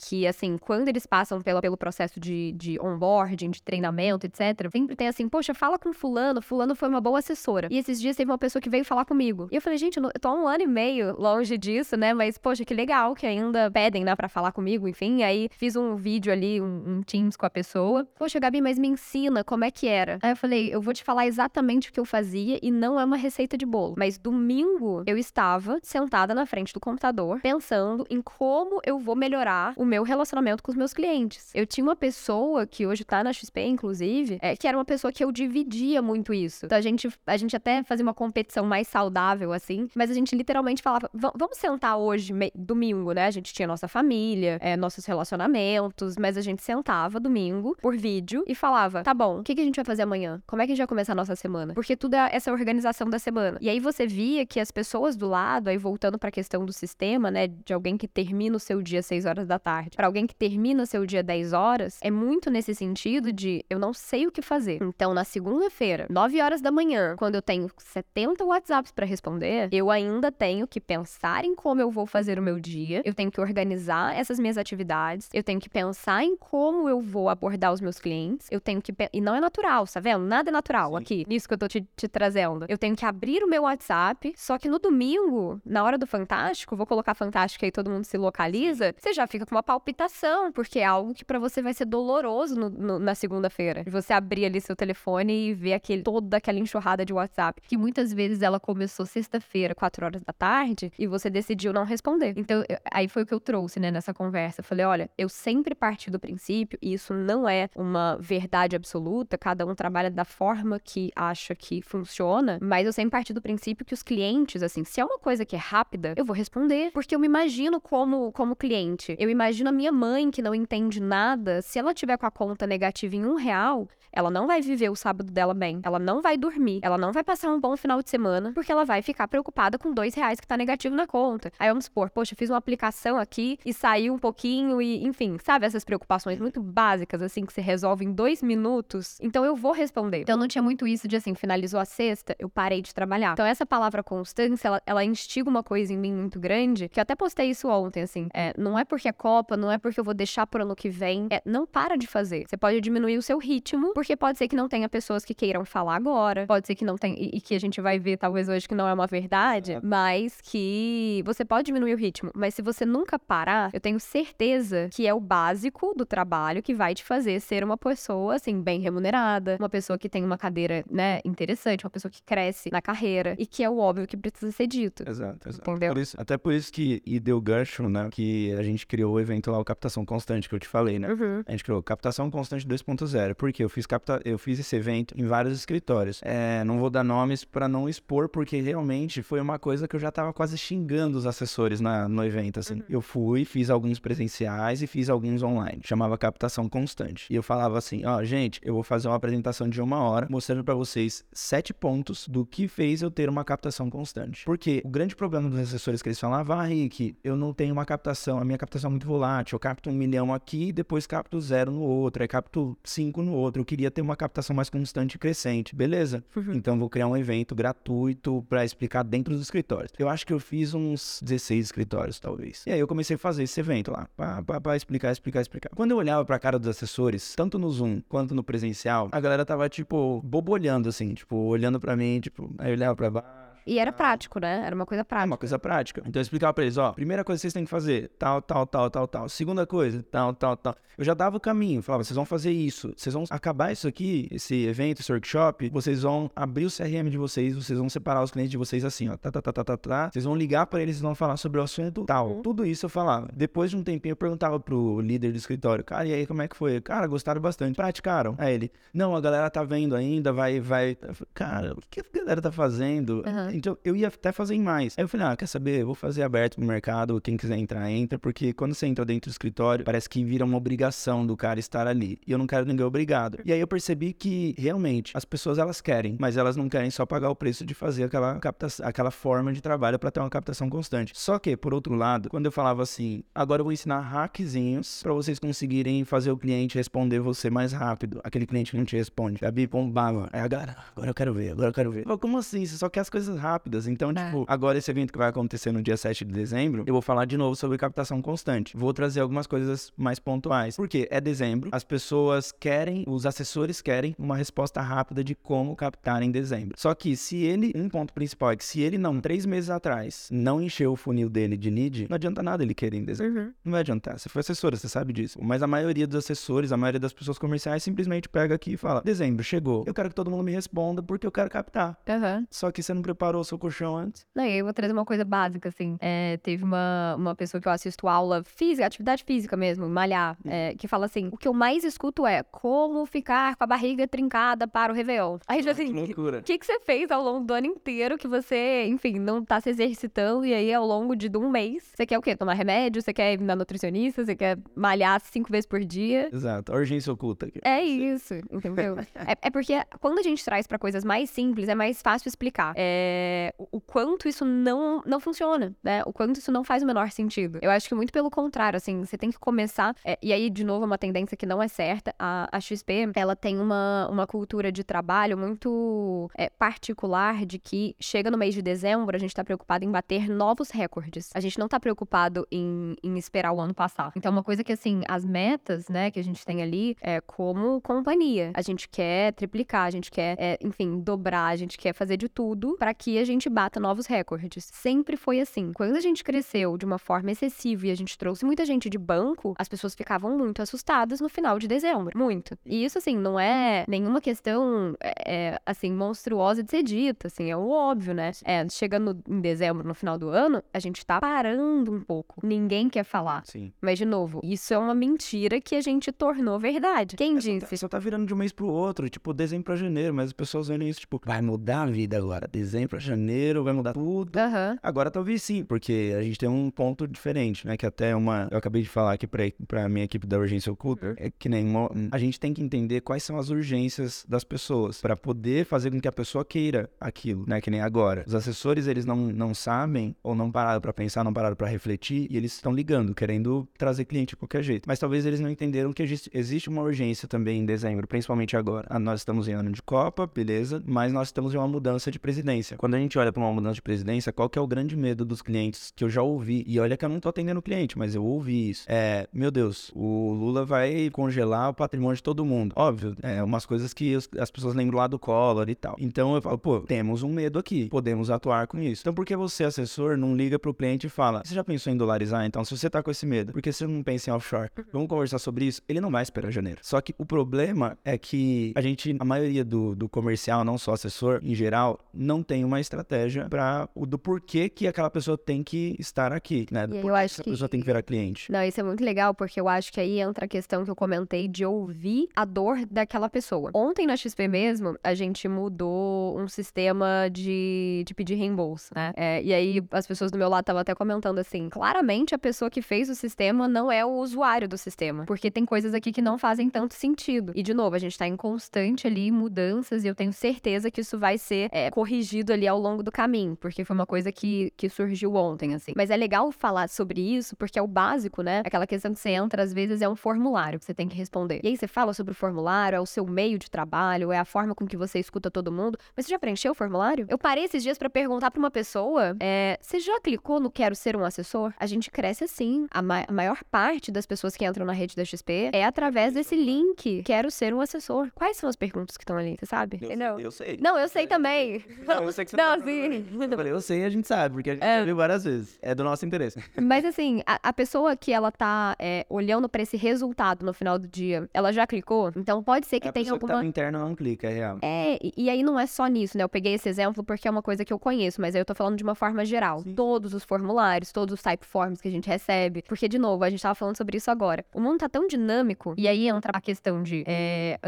B: que, assim, quando eles passam pela, pelo processo de, de onboarding, de treinamento, etc., sempre tem assim, poxa, fala com fulano, fulano foi uma boa assessora. E esses dias teve uma pessoa que veio falar comigo. E eu falei, gente, eu tô há um ano e meio longe disso, né? Mas, poxa, que legal que ainda pedem, né, pra falar comigo, enfim. Aí fiz um vídeo ali, um, um Teams com a pessoa. Poxa, Gabi, mas me ensina como é que era. Aí eu falei, eu vou te falar exatamente o que eu fazia e não é uma receita de bolo. Mas domingo eu estava sentada na frente do computador pensando em como eu vou melhorar o meu relacionamento com os meus clientes. Eu tinha uma pessoa que hoje tá na XP, inclusive, é, que era uma pessoa que eu dividia muito isso. Então a gente, a gente até fazia uma competição mais saudável, assim, mas a gente literalmente falava: vamos sentar hoje, domingo, né? A gente tinha nossa família, é, nossos relacionamentos, mas a gente sentava domingo por vídeo e falava: tá bom, o que, que a gente vai fazer amanhã? Como é que a gente vai começar a nossa semana? Porque tudo é essa organização da semana. E aí você via que as pessoas do lado, aí voltando pra questão do sistema, né, de alguém que termina o seu dia às 6 horas da da tarde, para alguém que termina seu dia 10 horas, é muito nesse sentido de eu não sei o que fazer. Então, na segunda-feira, 9 horas da manhã, quando eu tenho 70 WhatsApps para responder, eu ainda tenho que pensar em como eu vou fazer o meu dia, eu tenho que organizar essas minhas atividades, eu tenho que pensar em como eu vou abordar os meus clientes, eu tenho que. E não é natural, tá vendo? Nada é natural Sim. aqui, nisso que eu tô te, te trazendo. Eu tenho que abrir o meu WhatsApp, só que no domingo, na hora do Fantástico, vou colocar Fantástico aí todo mundo se localiza, você já fica com uma palpitação, porque é algo que para você vai ser doloroso no, no, na segunda-feira. Você abrir ali seu telefone e ver aquele, toda aquela enxurrada de WhatsApp. Que muitas vezes ela começou sexta-feira, quatro horas da tarde, e você decidiu não responder. Então, eu, aí foi o que eu trouxe, né, nessa conversa. Eu falei, olha, eu sempre parti do princípio, e isso não é uma verdade absoluta, cada um trabalha da forma que acha que funciona, mas eu sempre parti do princípio que os clientes, assim, se é uma coisa que é rápida, eu vou responder, porque eu me imagino como, como cliente. Eu imagino a minha mãe, que não entende nada, se ela tiver com a conta negativa em um real, ela não vai viver o sábado dela bem. Ela não vai dormir. Ela não vai passar um bom final de semana, porque ela vai ficar preocupada com dois reais que tá negativo na conta. Aí vamos supor, poxa, fiz uma aplicação aqui e saiu um pouquinho e, enfim, sabe essas preocupações muito básicas, assim, que se resolve em dois minutos? Então eu vou responder. Então não tinha muito isso de assim, finalizou a sexta, eu parei de trabalhar. Então essa palavra constância, ela, ela instiga uma coisa em mim muito grande, que eu até postei isso ontem, assim. É, não é porque é Copa, não é porque eu vou deixar pro ano que vem. É, não para de fazer. Você pode diminuir o seu ritmo, porque pode ser que não tenha pessoas que queiram falar agora, pode ser que não tenha, e, e que a gente vai ver talvez hoje que não é uma verdade, mas que você pode diminuir o ritmo. Mas se você nunca parar, eu tenho certeza que é o básico do trabalho que vai te fazer ser uma pessoa, assim, bem remunerada, uma pessoa que tem uma cadeira, né, interessante, uma pessoa que cresce na carreira, e que é o óbvio que precisa ser dito.
A: Exato, exato. Entendeu? Por isso, até por isso que, e deu gancho, né, que a gente criou o evento lá, o Captação Constante, que eu te falei, né?
B: Uhum.
A: A gente criou Captação Constante 2.0, porque eu fiz, capta... eu fiz esse evento em vários escritórios. É, não vou dar nomes para não expor, porque realmente foi uma coisa que eu já tava quase xingando os assessores na, no evento, assim. Uhum. Eu fui, fiz alguns presenciais e fiz alguns online. Chamava Captação Constante. E eu falava assim, ó, oh, gente, eu vou fazer uma apresentação de uma hora, mostrando para vocês sete pontos do que fez eu ter uma captação constante. Porque o grande problema dos assessores que eles falavam, ah, Rick, eu não tenho uma captação, a minha captação muito volátil, eu capto um milhão aqui, depois capto zero no outro, aí capto cinco no outro. Eu queria ter uma captação mais constante e crescente. Beleza. Uhum. Então vou criar um evento gratuito para explicar dentro dos escritórios. Eu acho que eu fiz uns 16 escritórios, talvez. E aí eu comecei a fazer esse evento lá, para explicar, explicar, explicar. Quando eu olhava pra cara dos assessores, tanto no Zoom quanto no presencial, a galera tava, tipo, bobolhando, assim, tipo, olhando para mim, tipo, aí eu olhava pra baixo
B: e era prático, né? Era uma coisa prática.
A: Uma coisa prática. Então eu explicava pra eles, ó, primeira coisa que vocês têm que fazer, tal, tal, tal, tal, tal. Segunda coisa, tal, tal, tal. Eu já dava o caminho, falava, vocês vão fazer isso, vocês vão acabar isso aqui, esse evento, esse workshop, vocês vão abrir o CRM de vocês, vocês vão separar os clientes de vocês assim, ó, tá, tá, tá, tá, tá, tá. Vocês vão ligar para eles e vão falar sobre o assunto tal. Uhum. Tudo isso eu falava. Depois de um tempinho eu perguntava pro líder do escritório, cara, e aí como é que foi? Cara, gostaram bastante, praticaram. Aí ele, não, a galera tá vendo ainda, vai, vai. Falei, cara, o que a galera tá fazendo? Uhum. Então, eu ia até fazer mais. Aí eu falei, ah, quer saber? Eu vou fazer aberto no mercado, quem quiser entrar, entra, porque quando você entra dentro do escritório, parece que vira uma obrigação do cara estar ali. E eu não quero ninguém obrigado. E aí eu percebi que, realmente, as pessoas, elas querem, mas elas não querem só pagar o preço de fazer aquela captação, aquela forma de trabalho para ter uma captação constante. Só que, por outro lado, quando eu falava assim, agora eu vou ensinar hackzinhos para vocês conseguirem fazer o cliente responder você mais rápido. Aquele cliente que não te responde. Gabi, bombava. Aí agora, agora eu quero ver, agora eu quero ver. Como assim? Você só quer as coisas rápidas. Então, é. tipo, agora esse evento que vai acontecer no dia 7 de dezembro, eu vou falar de novo sobre captação constante. Vou trazer algumas coisas mais pontuais. Porque é dezembro, as pessoas querem, os assessores querem uma resposta rápida de como captar em dezembro. Só que se ele, um ponto principal é que se ele não, três meses atrás, não encheu o funil dele de lead, não adianta nada ele querer em dezembro. Uhum. Não vai adiantar. Você foi assessora, você sabe disso. Mas a maioria dos assessores, a maioria das pessoas comerciais simplesmente pega aqui e fala: dezembro, chegou. Eu quero que todo mundo me responda porque eu quero captar.
B: Uhum.
A: Só que você não preparou o seu colchão antes.
B: Não, eu vou trazer uma coisa básica, assim. É, teve uma, uma pessoa que eu assisto aula física, atividade física mesmo, malhar, hum. é, que fala assim: o que eu mais escuto é como ficar com a barriga trincada para o Réveillon. Aí, tipo assim, o que, que você fez ao longo do ano inteiro que você, enfim, não tá se exercitando e aí ao longo de um mês, você quer o quê? Tomar remédio? Você quer ir na nutricionista? Você quer malhar cinco vezes por dia?
A: Exato, a urgência oculta. Aqui.
B: É isso, entendeu? é, é, porque quando a gente traz para coisas mais simples, é mais fácil explicar é, o, o, quanto isso não, não funciona, né? O quanto isso não faz o menor sentido. Eu acho que muito pelo contrário, assim, você tem que começar, é, e aí, de novo, é uma tendência que não é certa. A, a XP, ela tem uma, uma cultura de trabalho muito é, particular de que chega no mês de dezembro, a gente tá preocupado em bater novos recordes. A gente não tá preocupado em, em esperar o ano passar. Então, uma coisa que, assim, as metas, né, que a gente tem ali é como companhia. A gente quer triplicar, a gente quer, é, enfim, dobrar, a gente quer fazer de tudo para que a gente bata novos recordes. Sempre foi assim. Quando a gente cresceu de uma forma excessiva e a gente trouxe muita gente de banco, as pessoas ficavam muito assustadas no final de dezembro. Muito. E isso, assim, não é nenhuma questão, é, é assim, monstruosa de ser dita, assim, é o óbvio, né? É, chegando em dezembro, no final do ano, a gente tá parando um pouco. Ninguém quer falar.
A: Sim.
B: Mas, de novo, isso é uma mentira que a gente tornou verdade. Quem é, disse?
A: Só tá, só tá virando de um mês pro outro, tipo, dezembro pra janeiro, mas as pessoas vendo isso, tipo, vai mudar a vida agora. Dezembro pra janeiro, vai mudar tudo.
B: Uhum.
A: Agora talvez sim, porque a gente tem um ponto diferente, né? Que até uma. Eu acabei de falar aqui pra, pra minha equipe da urgência oculta. Uhum. É que nem. A gente tem que entender quais são as urgências das pessoas para poder fazer com que a pessoa queira aquilo, né? Que nem agora. Os assessores, eles não, não sabem ou não pararam para pensar, não pararam para refletir e eles estão ligando, querendo trazer cliente de qualquer jeito. Mas talvez eles não entenderam que existe uma urgência também em dezembro, principalmente agora. Ah, nós estamos em ano de Copa, beleza, mas nós estamos em uma mudança de presidência. Quando a gente olha para uma mudança de presidência, qual que é o grande medo dos clientes que eu já ouvi? E olha que eu não tô atendendo o cliente, mas eu ouvi isso. É, meu Deus, o Lula vai congelar o patrimônio de todo mundo. Óbvio, é umas coisas que as pessoas lembram lá do Collor e tal. Então eu falo, pô, temos um medo aqui, podemos atuar com isso. Então por que você, assessor, não liga pro cliente e fala, você já pensou em dolarizar? Então se você tá com esse medo, por que você não pensa em offshore? Vamos conversar sobre isso? Ele não vai esperar janeiro. Só que o problema é que a gente, a maioria do, do comercial, não só assessor, em geral, não tem uma estratégia para o do porquê que aquela pessoa tem que estar aqui, né? Do
B: eu acho
A: que a pessoa tem que virar cliente.
B: Não, isso é muito legal, porque eu acho que aí entra a questão que eu comentei de ouvir a dor daquela pessoa. Ontem na XP mesmo, a gente mudou um sistema de, de pedir reembolso, né? É, e aí as pessoas do meu lado estavam até comentando assim: claramente a pessoa que fez o sistema não é o usuário do sistema, porque tem coisas aqui que não fazem tanto sentido. E de novo, a gente tá em constante ali mudanças e eu tenho certeza que isso vai ser é, corrigido ali ao longo do caminho, porque foi uma coisa que, que surgiu ontem, assim. Mas é legal falar sobre isso, porque é o básico, né? Aquela questão que você entra, às vezes, é um formulário que você tem que responder. E aí você fala sobre o formulário, é o seu meio de trabalho, é a forma com que você escuta todo mundo. Mas você já preencheu o formulário? Eu parei esses dias para perguntar para uma pessoa: é, você já clicou no Quero Ser um Assessor? A gente cresce assim. A, ma a maior parte das pessoas que entram na rede da XP é através desse link: Quero Ser um Assessor. Quais são as perguntas que estão ali, você sabe?
A: Eu, não. eu sei.
B: Não, eu sei também.
A: Não, eu sei que você
B: não,
A: tá
B: sim.
A: Eu falei, eu sei, a gente sabe, porque a gente é. viu várias vezes. É do nosso interesse.
B: Mas assim, a, a pessoa que ela tá é, olhando para esse resultado no final do dia, ela já clicou? Então pode ser que
A: é
B: tenha alguma. Que
A: tá no interno não clica, é real.
B: É, e, e, aí não é só nisso, né? Eu peguei esse exemplo porque é uma coisa que eu conheço, mas aí eu tô falando de uma forma geral. Sim. Todos os formulários, todos os type forms que a gente recebe. Porque, de novo, a gente tava falando sobre isso agora. O mundo tá tão dinâmico, e aí entra a questão de é,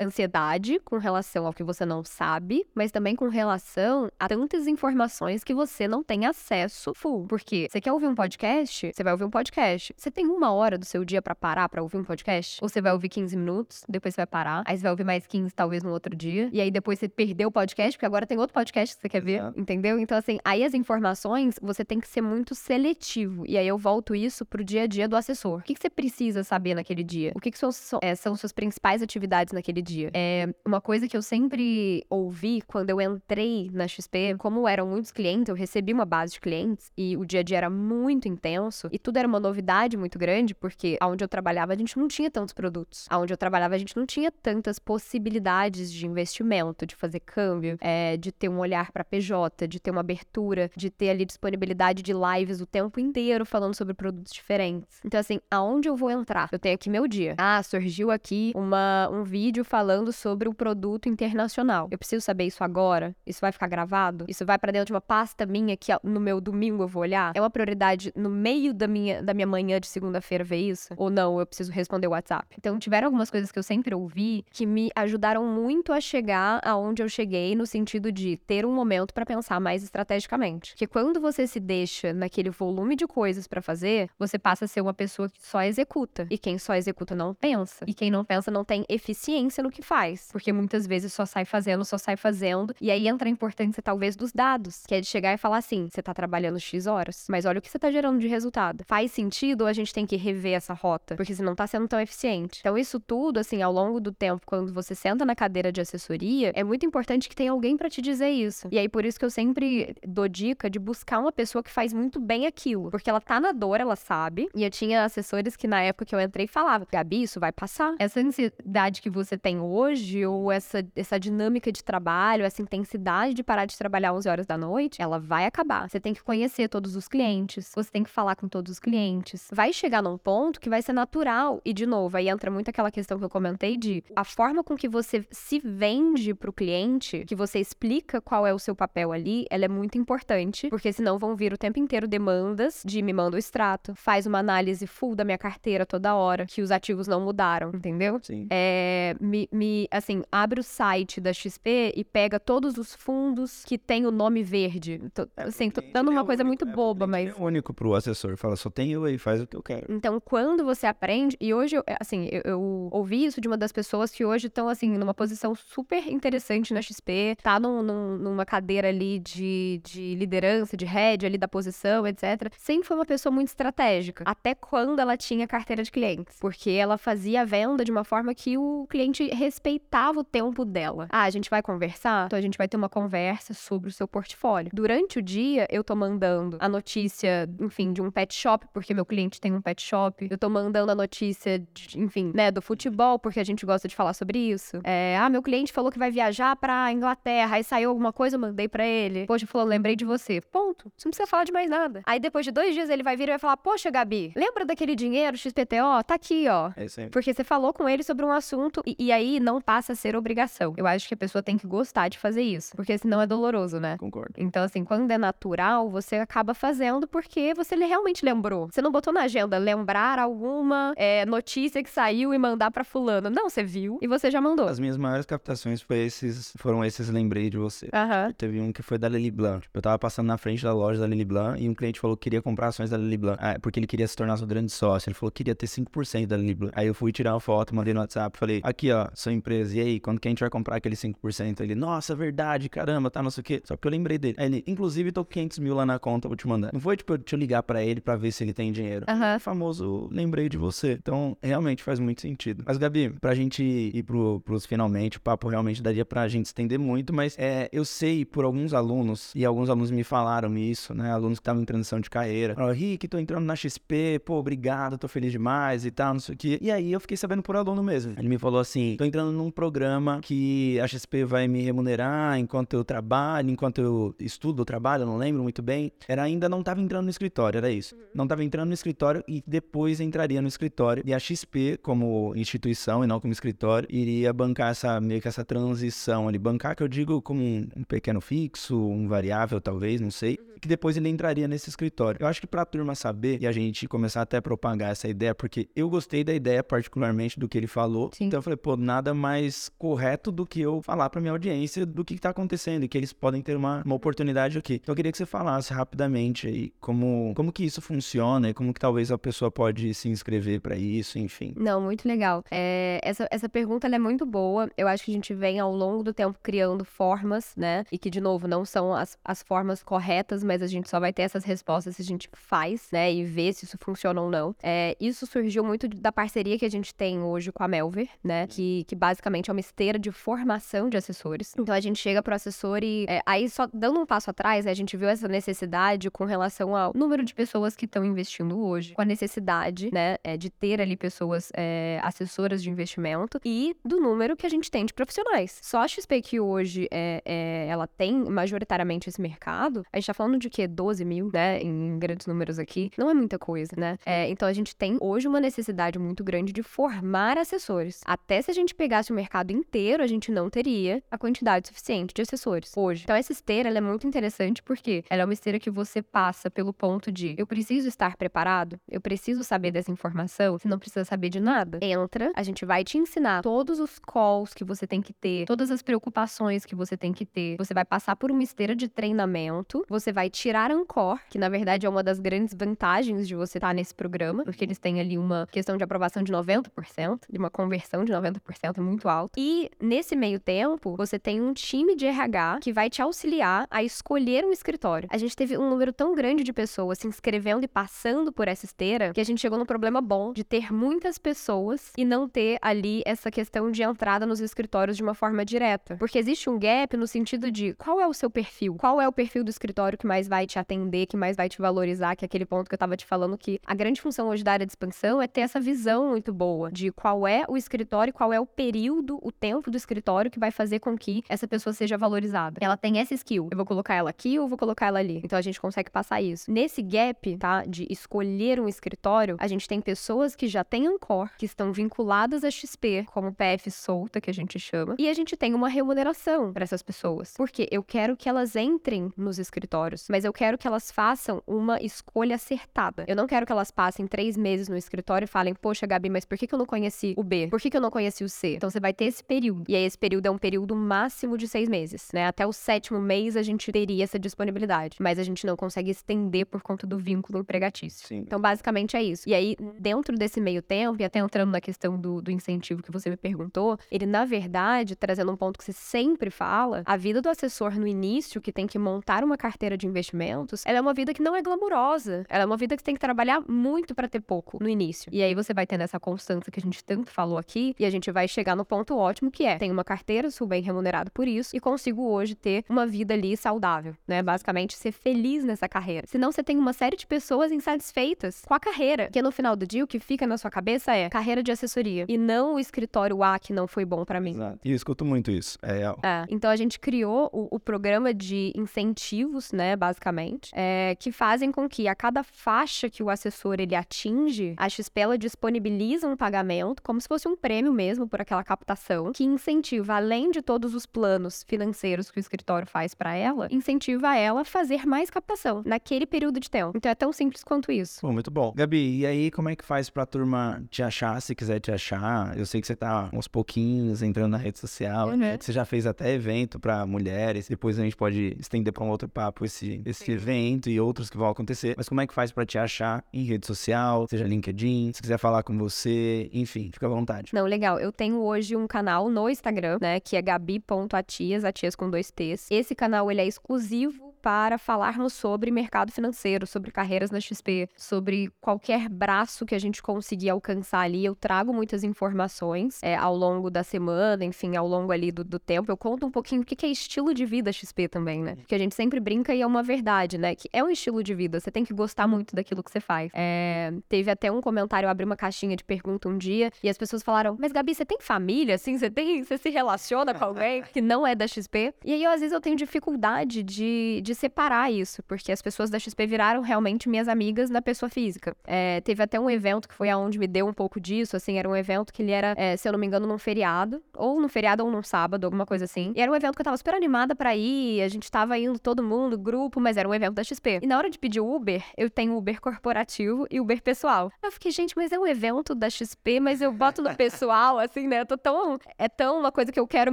B: ansiedade com relação ao que você não sabe, mas também com relação a tantas informações que você não tem acesso full. Porque você quer ouvir um podcast? Você vai ouvir um podcast. Você tem uma hora do seu dia para parar para ouvir um podcast? Ou você vai ouvir 15 minutos, depois você vai parar, aí você vai ouvir mais 15 talvez no outro dia, e aí depois você perdeu o podcast, porque agora tem outro podcast que você quer ver,
A: Exato.
B: entendeu? Então assim, aí as informações, você tem que ser muito seletivo. E aí eu volto isso pro dia a dia do assessor. O que, que você precisa saber naquele dia? O que, que são, é, são suas principais atividades naquele dia? É uma coisa que eu sempre ouvi quando eu entrei na XP, como eram muitos clientes, eu recebi uma base de clientes e o dia a dia era muito intenso e tudo era uma novidade muito grande, porque onde eu trabalhava a gente não tinha tantos produtos. Onde eu trabalhava a gente não tinha tantas possibilidades de investimento, de fazer câmbio, é, de ter um olhar para PJ, de ter uma abertura, de ter ali disponibilidade de lives o tempo inteiro falando sobre produtos diferentes. Então, assim, aonde eu vou entrar? Eu tenho aqui meu dia. Ah, surgiu aqui uma, um vídeo falando sobre um produto internacional. Eu preciso saber isso agora? Isso vai ficar gravado? Isso vai para dentro de uma pasta minha que no meu domingo eu vou olhar? É uma prioridade no meio da minha, da minha manhã de segunda-feira ver isso? Ou não, eu preciso responder o WhatsApp? Então, tiveram algumas coisas que eu sempre ouvi que me ajudaram muito a chegar aonde eu cheguei no sentido de ter um momento para pensar mais estrategicamente. Que quando você se deixa naquele volume de coisas para fazer, você passa a ser uma pessoa que só executa. E quem só executa não pensa. E quem não pensa não tem eficiência no que faz. Porque muitas vezes só sai fazendo, só sai fazendo. E aí entra a importância, talvez, dos dados. Que é de chegar e falar assim: você tá trabalhando X horas, mas olha o que você tá gerando de resultado. Faz sentido ou a gente tem que rever essa rota? Porque se não tá sendo tão eficiente. Então, isso tudo, assim, ao longo do tempo, quando você senta na cadeira de assessoria, é muito importante que tenha alguém para te dizer isso. E aí, por isso que eu sempre dou dica de buscar uma pessoa que faz muito bem aquilo. Porque ela tá na dor, ela sabe. E eu tinha assessores que na época que eu entrei falavam: Gabi, isso vai passar. Essa ansiedade que você tem hoje, ou essa, essa dinâmica de trabalho, essa intensidade de parar de trabalhar 11 horas da noite, ela vai acabar. Você tem que conhecer todos os clientes, você tem que falar com todos os clientes. Vai chegar num ponto que vai ser natural. E, de novo, aí entra muito aquela questão que eu comentei de a forma com que você se vende pro cliente, que você explica qual é o seu papel ali, ela é muito importante, porque senão vão vir o tempo inteiro demandas de me manda o extrato, faz uma análise full da minha carteira toda hora, que os ativos não mudaram, entendeu?
A: Sim.
B: É, me, me, assim, abre o site da XP e pega todos os fundos que tem o nome verde. Tô, assim, tô dando uma coisa muito boba, mas...
A: É único pro assessor. Fala, só tem eu aí, faz o que eu quero.
B: Então, quando você aprende, e hoje, assim, eu, eu ouvi isso de uma das pessoas que hoje estão, assim, numa posição super interessante na XP, tá num, num, numa cadeira ali de, de liderança, de head ali da posição, etc. Sempre foi uma pessoa muito estratégica, até quando ela tinha carteira de clientes, porque ela fazia a venda de uma forma que o cliente respeitava o tempo dela. Ah, a gente vai conversar? Então a gente vai ter uma conversa sobre o seu portfólio. Durante o dia, eu tô mandando a notícia, enfim, de um pet shop, porque meu cliente tem um pet shop. Eu tô mandando a notícia, de, enfim, né, do futebol, porque a gente gosta de falar sobre isso. É, ah, meu cliente falou que vai viajar pra Inglaterra, aí saiu alguma coisa, eu mandei pra ele. Poxa, falou, lembrei de você. Ponto. Você não precisa falar de mais nada. Aí depois de dois dias ele vai vir e vai falar, poxa, Gabi, lembra daquele dinheiro XPTO? Tá aqui, ó.
A: É isso aí.
B: Porque você falou com ele sobre um assunto e, e aí não passa a ser obrigação. Eu acho que a pessoa tem que gostar de fazer isso, porque senão é doloroso, né?
A: Concordo.
B: Então, assim, quando é natural, você acaba fazendo porque você realmente lembrou. Você não botou na agenda lembrar alguma é, notícia que saiu e mandar pra fulano. Não, você viu e você já mandou.
A: As minhas maiores captações foi esses, foram esses lembrei de você.
B: Aham.
A: Teve um que foi da Lili Blanc. Tipo, eu tava passando na frente da loja da Lili Blanc e um cliente falou que queria comprar ações da Lili Blanc. Ah, porque ele queria se tornar seu grande sócio. Ele falou que queria ter 5% da Lili Blanc. Aí eu fui tirar uma foto, mandei no WhatsApp, falei, aqui ó, sua empresa, e aí, quando que a gente vai comprar aquele 5%? Ele, nossa, verdade, caramba, tá, não sei o quê. Só que eu lembrei dele. Aí ele, inclusive, tô com 500 mil lá na conta, vou te mandar. Não foi, tipo, eu te ligar pra ele pra ver se ele tem dinheiro. O famoso lembrei de você. Então, realmente faz muito sentido. Mas, Gabi, pra gente ir pro, pros finalmente, o papo realmente daria pra gente estender muito, mas é, eu sei por alguns alunos, e alguns alunos me falaram isso, né? Alunos que estavam em transição de carreira. Falaram, Rick, tô entrando na XP, pô, obrigado, tô feliz demais e tal, não sei o quê. E aí eu fiquei sabendo por aluno mesmo. Ele me falou assim: tô entrando num programa que a XP vai me remunerar enquanto eu trabalho, enquanto eu estudo ou trabalho, não lembro muito bem. Era ainda não tava entrando no escritório, era isso. Não tava entrando no escritório e depois entraria no escritório. E a XP, como instituição e não como escritório, iria bancar essa meio que essa transição ali. Bancar, que eu digo como um, pequeno fixo, um variável, talvez, não sei. Que depois ele entraria nesse escritório. Eu acho que pra turma saber e a gente começar até a propagar essa ideia, porque eu gostei da ideia particularmente do que ele falou.
B: Sim.
A: Então eu falei, pô, nada mais correto do que eu falar pra minha audiência do que, que tá acontecendo. E que eles podem ter uma, uma oportunidade aqui. Então eu queria que você falasse rapidamente aí como, como que isso funciona e como que talvez a pessoa pode se inscrever para isso, enfim.
B: Não, muito legal. É, essa, essa pergunta é muito boa. Eu acho que a gente vem ao longo do tempo criando formas, né? E que, de novo, não são as, as formas corretas, mas a gente só vai ter essas respostas se a gente faz, né? E ver se isso funciona ou não. É, isso surgiu muito da parceria que a gente tem hoje com a Melver, né? Que, que basicamente é uma esteira de formação de assessores. Então a gente chega pro assessor e é, aí só dando um passo atrás, né, a gente viu essa necessidade com relação ao número de pessoas que estão investindo hoje, com a necessidade, né, é, de ter ali pessoas é, assessoras de investimento e do número que a gente tem de profissionais. Só a XP que hoje é, é, ela tem majoritariamente esse mercado, a gente tá falando de que 12 mil, né, em grandes números aqui, não é muita coisa, né? É, então a gente tem hoje uma necessidade muito grande de formar assessores. Até se a gente pegasse o mercado inteiro, a gente não teria a quantidade suficiente de assessores Então essa esteira é muito interessante porque ela é uma esteira que você passa pelo ponto de eu preciso estar preparado, eu preciso saber dessa informação, você não precisa saber de nada. Entra, a gente vai te ensinar todos os calls que você tem que ter, todas as preocupações que você tem que ter. Você vai passar por uma esteira de treinamento, você vai tirar Ancor, que na verdade é uma das grandes vantagens de você estar nesse programa, porque eles têm ali uma questão de aprovação de 90%, de uma conversão de 90% é muito alto. E nesse meio tempo, você tem um time de RH que vai te auxiliar a escolher um escritório. A gente teve um número tão grande de pessoas se inscrevendo e passando por essa esteira que a gente chegou no problema bom de ter muitas pessoas e não ter ali essa questão de entrada nos escritórios de uma forma direta. Porque existe um gap no sentido de qual é o seu perfil? Qual é o perfil do escritório que mais vai te atender, que mais vai te valorizar, que é aquele ponto que eu tava te falando que a grande função hoje da área de expansão é ter essa visão muito boa de qual é o escritório, qual é o período, o tempo do escritório que vai fazer com que essa pessoa seja valorizada. Ela tem essa skill. Eu vou colocar ela aqui ou vou colocar ela ali. Então a gente consegue passar isso. Nesse gap, tá, de escolher um escritório, a gente tem pessoas que já têm Ancor, que estão vinculadas a XP, como PF solta, que a gente chama, e a gente tem uma remuneração para essas pessoas. Porque eu quero que elas entrem nos escritórios, mas eu quero que elas façam uma escolha acertada. Eu não quero que elas passem três meses no escritório e falem, poxa, Gabi, mas por que, eu não conheci o B? Por que, que eu não conheci o C? Então você vai ter esse período. E aí esse período é um período máximo de seis meses, né? Até o sétimo mês a gente teria essa disponibilidade, mas a gente não consegue estender por conta do vínculo empregatício.
A: Sim.
B: Então, basicamente é isso. E aí, dentro desse meio tempo, e até entrando na questão do, do incentivo que você me perguntou, ele, na verdade, trazendo um ponto que você sempre fala, a vida do assessor no início, que tem que montar uma carteira de investimentos, ela é uma vida que não é glamurosa. Ela é uma vida que você tem que trabalhar muito para ter pouco no início. E aí você vai tendo essa constância que a gente tanto falou aqui, e a gente vai chegar no ponto ótimo que é: tenho uma carteira, sou bem remunerado por isso, e consigo hoje ter uma vida ali saudável, né? Basicamente, ser feliz nessa carreira. Senão você tem uma série de pessoas insatisfeitas com a carreira, que no final do dia o que fica na sua cabeça é carreira de assessoria e não o escritório A que não foi bom para mim.
A: Exato. E eu escuto muito isso. É real.
B: É, então a gente criou o, o programa de incentivos, né, basicamente, é, que fazem com que a cada faixa que o assessor ele atinge, a XP ela disponibiliza um pagamento, como se fosse um prêmio mesmo por aquela captação, que incentiva, além de todos os planos financeiros que o escritório faz para ela, incentiva ela a fazer mais captação naquele período de tempo. Então é tão simples quanto isso.
A: Pô, muito bom. Gabi, e aí como é que faz pra turma te achar, se quiser te achar? Eu sei que você tá uns pouquinhos entrando na rede social,
B: Uhum.
A: né? Você já fez até evento pra mulheres, depois a gente pode estender pra um outro papo esse, esse evento e outros que vão acontecer. Mas como é que faz pra te achar em rede social, seja LinkedIn, se quiser falar com você, enfim, fica à vontade.
B: Não, legal. Eu tenho hoje um canal no Instagram, né, que é gabi.atias, atias com dois T's. Esse canal, ele é exclusivo para falarmos sobre mercado financeiro, sobre carreiras na XP, sobre qualquer braço que a gente conseguir alcançar ali. Eu trago muitas informações é, ao longo da semana, enfim, ao longo ali do, do tempo. Eu conto um pouquinho o que que é estilo de vida XP também, né? Porque a gente sempre brinca e é uma verdade, né? Que é um estilo de vida. Você tem que gostar muito daquilo que você faz. É, teve até um comentário, eu abri uma caixinha de pergunta um dia e as pessoas falaram: Mas Gabi, você tem família? Assim, você tem. Você se relaciona com alguém que não é da XP? E aí, eu, às vezes, eu tenho dificuldade de, de de separar isso, porque as pessoas da XP viraram realmente minhas amigas na pessoa física. É, teve até um evento que foi aonde me deu um pouco disso, assim, era um evento que ele era, é, se eu não me engano, num feriado, ou num feriado ou num sábado, alguma coisa assim. E era um evento que eu tava super animada para ir, a gente tava indo todo mundo, grupo, mas era um evento da XP. E na hora de pedir Uber, eu tenho Uber corporativo e Uber pessoal. Eu fiquei, gente, mas é um evento da XP, mas eu boto no pessoal, assim, né? Eu tô tão. É tão uma coisa que eu quero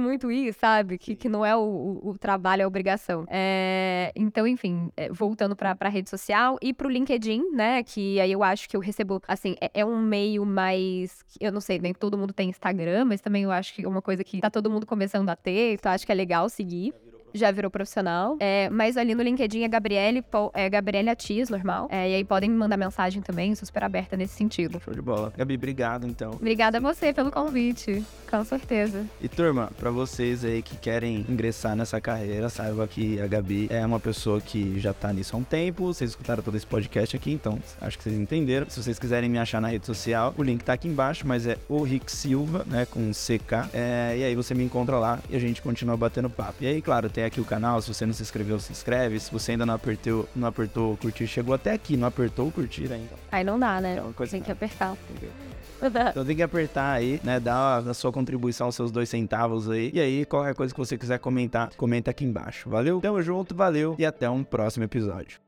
B: muito ir, sabe? Que, que não é o, o, o trabalho, é a obrigação. É, então, enfim, é, voltando pra, pra rede social e pro LinkedIn, né? Que aí eu acho que eu recebo, assim, é, é um meio mais. Eu não sei, nem todo mundo tem Instagram, mas também eu acho que é uma coisa que tá todo mundo começando a ter, então acho que é legal seguir já virou profissional. É, mas ali no LinkedIn é Gabriele, é Gabriele Atis, normal. É, e aí podem me mandar mensagem também, sou super aberta nesse sentido.
A: Show de bola. Gabi, obrigado então.
B: Obrigada a você pelo convite, com certeza.
A: E turma, para vocês aí que querem ingressar nessa carreira, saiba que a Gabi é uma pessoa que já tá nisso há um tempo. Vocês escutaram todo esse podcast aqui, então acho que vocês entenderam. Se vocês quiserem me achar na rede social, o link tá aqui embaixo, mas é o Rick Silva, né, com CK. É, e aí você me encontra lá e a gente continua batendo papo. E aí, claro, tem aqui o canal. Se você não se inscreveu, se inscreve. Se você ainda não apertou, não apertou curtir, chegou até aqui, não apertou o curtir ainda.
B: Aí não dá, né? É tem que apertar.
A: Então tem que apertar aí, né? Dar a sua contribuição, seus dois centavos aí. E aí, qualquer coisa que você quiser comentar, comenta aqui embaixo. Valeu? Tamo junto, valeu e até um próximo episódio.